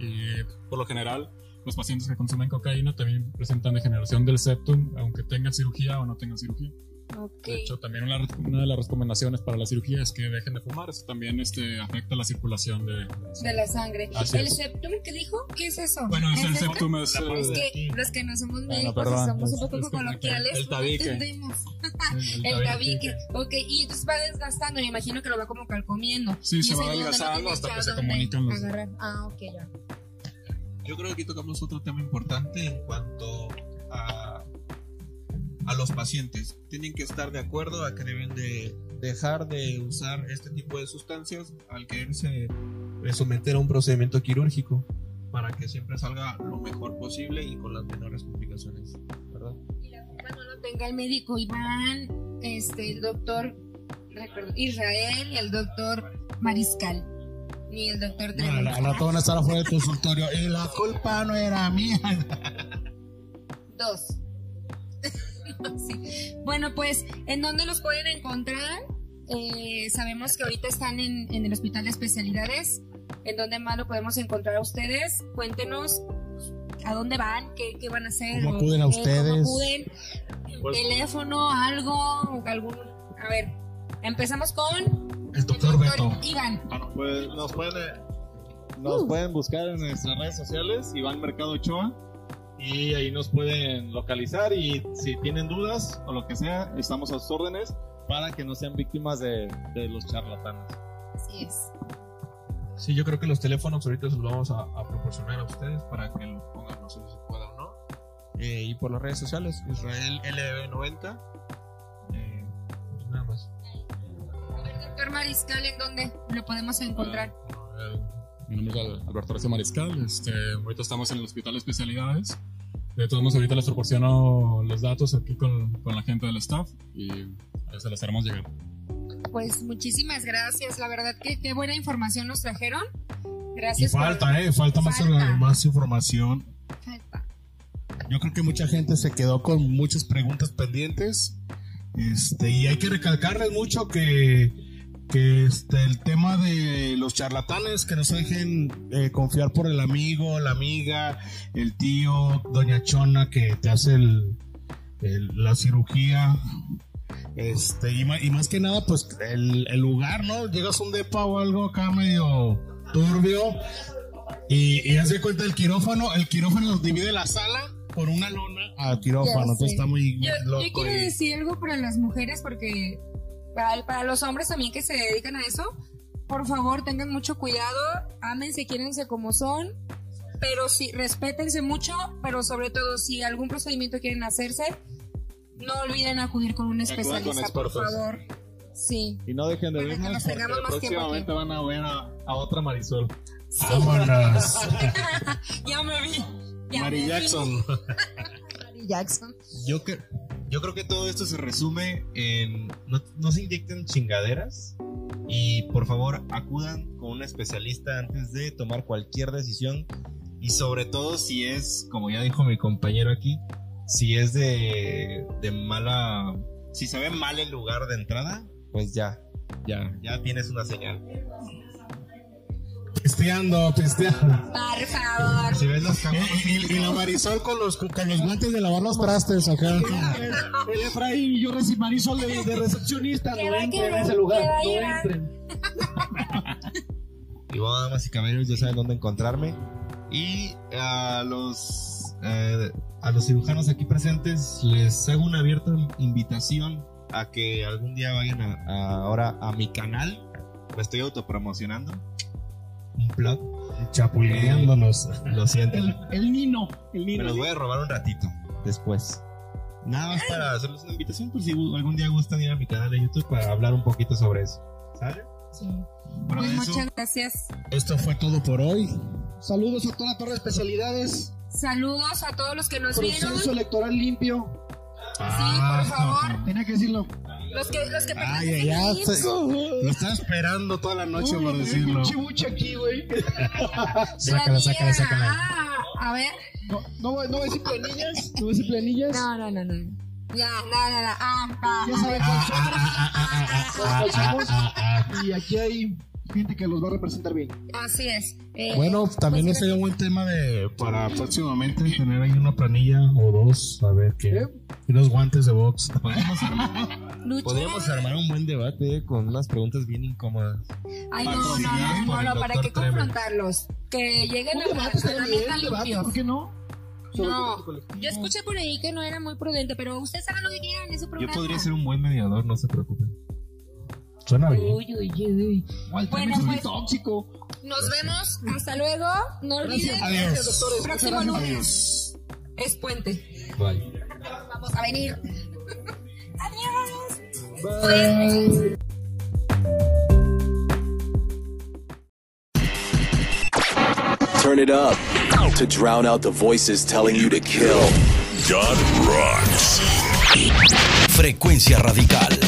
y, por lo general los pacientes que consumen cocaína también presentan degeneración del septum, aunque tengan cirugía o no tengan cirugía. Ok. De hecho, también una, una de las recomendaciones para la cirugía es que dejen de fumar. Eso también este, afecta la circulación de, De la sangre. Así ¿El es. septum qué dijo? ¿Qué es eso? Bueno, es ¿Qué el esto? septum, es el- Es que los que no somos médicos perdón, somos un es- poco es que coloquiales. el no tabique. <laughs> el El tabique. tabique. Ok, y entonces va desgastando. Me imagino que lo va como calcomiendo. Sí, Y se es va tiene hasta que se comunican los- agarrar. Ah, ok, ya. Yo creo que aquí tocamos otro tema importante en cuanto a los pacientes. Tienen que estar de acuerdo a que deben de dejar de usar este tipo de sustancias al quererse eh, someter a un procedimiento quirúrgico para que siempre salga lo mejor posible y con las menores complicaciones, ¿verdad? Y la culpa no lo tenga el médico Iván, este, el doctor Israel y el doctor Mariscal. Ni el doctor No, al rato van a estar afuera del consultorio. Y la culpa no era mía. Dos. <laughs> Sí. Bueno, pues, ¿en dónde los pueden encontrar? Eh, sabemos que ahorita están en, en el Hospital de Especialidades. ¿En dónde más lo podemos encontrar a ustedes? Cuéntenos a dónde van, qué, qué van a hacer. ¿Cómo acuden a eh, ustedes? ¿Cómo acuden? Pues- Teléfono, algo, algún... A ver, empezamos con El doctor Beto. Iván. Bueno, pues nos pueden, nos pueden buscar en nuestras redes sociales, Iván Mercado Ochoa, y ahí nos pueden localizar y si tienen dudas o lo que sea, estamos a sus órdenes para que no sean víctimas de, de los charlatanes. Así es. Sí, yo creo que los teléfonos ahorita se los vamos a, a proporcionar a ustedes para que lo pongan, no sé si se pueda o no. Eh, y por las redes sociales, Israel LB90. Eh, pues nada más. Doctor Mariscal, ¿en dónde lo podemos encontrar? Mi nombre es Alberto Recio Mariscal. Este, ahorita estamos en el Hospital de Especialidades. De todos modos, ahorita les proporciono los datos aquí con, con la gente del staff y se los haremos llegar. pues muchísimas gracias. La verdad que qué buena información nos trajeron. Y Gracias. por- falta, ¿eh? Falta más, Falta. más información. Falta. Yo creo que mucha gente se quedó con muchas preguntas pendientes. Este, y hay que recalcarles mucho que, que este, el tema de los charlatanes, que no se dejen eh, confiar por el amigo, la amiga, el tío, doña Chona, que te hace el, el- la cirugía. Este, y, ma- y más que nada, pues el, el lugar, ¿no? Llegas a un depa o algo acá medio turbio. Y, y haz de cuenta el quirófano, el quirófano nos divide la sala por una lona al quirófano. Entonces está muy Yo, yo loco. quiero y- decir algo para las mujeres porque para, para los hombres también que se dedican a eso, por favor tengan mucho cuidado, ámense, quiérense como son, pero sí, respétense mucho, pero sobre todo si algún procedimiento quieren hacerse, no olviden acudir con un Acudan con especialista, por favor. Sí. Y no dejen de Para que vernos nos porque próximamente van a ver a, a otra Marisol. Vámonos. <laughs> ya me vi. Ya Mari me vi. Jackson. Mari <laughs> Jackson. Yo, que, yo creo que todo esto se resume en no, no se inyecten chingaderas y por favor acudan con un especialista antes de tomar cualquier decisión y sobre todo si es, como ya dijo mi compañero aquí, si es de, de mala, si se ve mal el lugar de entrada, pues ya, ya, ya tienes una señal. Pisteando, pisteando. Por favor. Si ves las Y, y- y la Marisol con los, con los guantes de lavar los trastes acá. El Efraín y yo recibí Marisol de, de recepcionista. No entren a ese lugar. No entren. <laughs> Y bueno, damas y caballeros, ya saben dónde encontrarme. Y a los, eh, a los cirujanos aquí presentes les hago una abierta invitación a que algún día vayan a, a- ahora a mi canal. Me estoy autopromocionando. Un plug. Chapulineándonos. Lo siento. El, el Nino. El Me Nino. los voy a robar un ratito después. Nada más para hacerles una invitación por si algún día gustan ir a mi canal de YouTube para hablar un poquito sobre eso. ¿Sale? Sí. Bueno, Pues eso- muchas gracias. Esto fue todo por hoy. Saludos a toda la torre de especialidades. Saludos a todos los que nos vieron. Proceso electoral limpio. Sí, por favor. Tenía que decirlo. Los que, los que Ay, ya, lo estaba esperando toda la noche Uy, por decirlo. un chibuche aquí, güey. Sácala, sácala, sácala. Ah, a ver. No, no, voy- no voy a decir planillas. No voy a decir planillas. No, no, no, no. Ya, no, no, no. Ah, ah, Ya ah, saben ah. Cuál somos. Y aquí hay gente que los va a representar bien. Así es. Eh, Bueno, también pues, sería un buen tema de para próximamente tener ahí una planilla o dos, a ver qué. Y unos guantes de box. <laughs> Podríamos armar, armar un buen debate eh, con unas preguntas bien incómodas. Ay, no, no, no, no, no, ¿para qué confrontarlos? Que lleguen a estacionamiento un debate, limpios. ¿por qué no? No, yo escuché por ahí que no era muy prudente, pero ustedes hagan lo que quieran en su Yo programa. podría ser un buen mediador, no se preocupen. Suena bien. Uy, uy, uy. Walter, Bueno, es pues- tóxico. Nos vemos, hasta luego. No olviden, Gracias. Adiós, doctores. próximo lunes es puente. Bye. Vamos a venir. <laughs> Adiós. Turn it up to drown out the voices telling you to kill. God rocks. Frecuencia radical.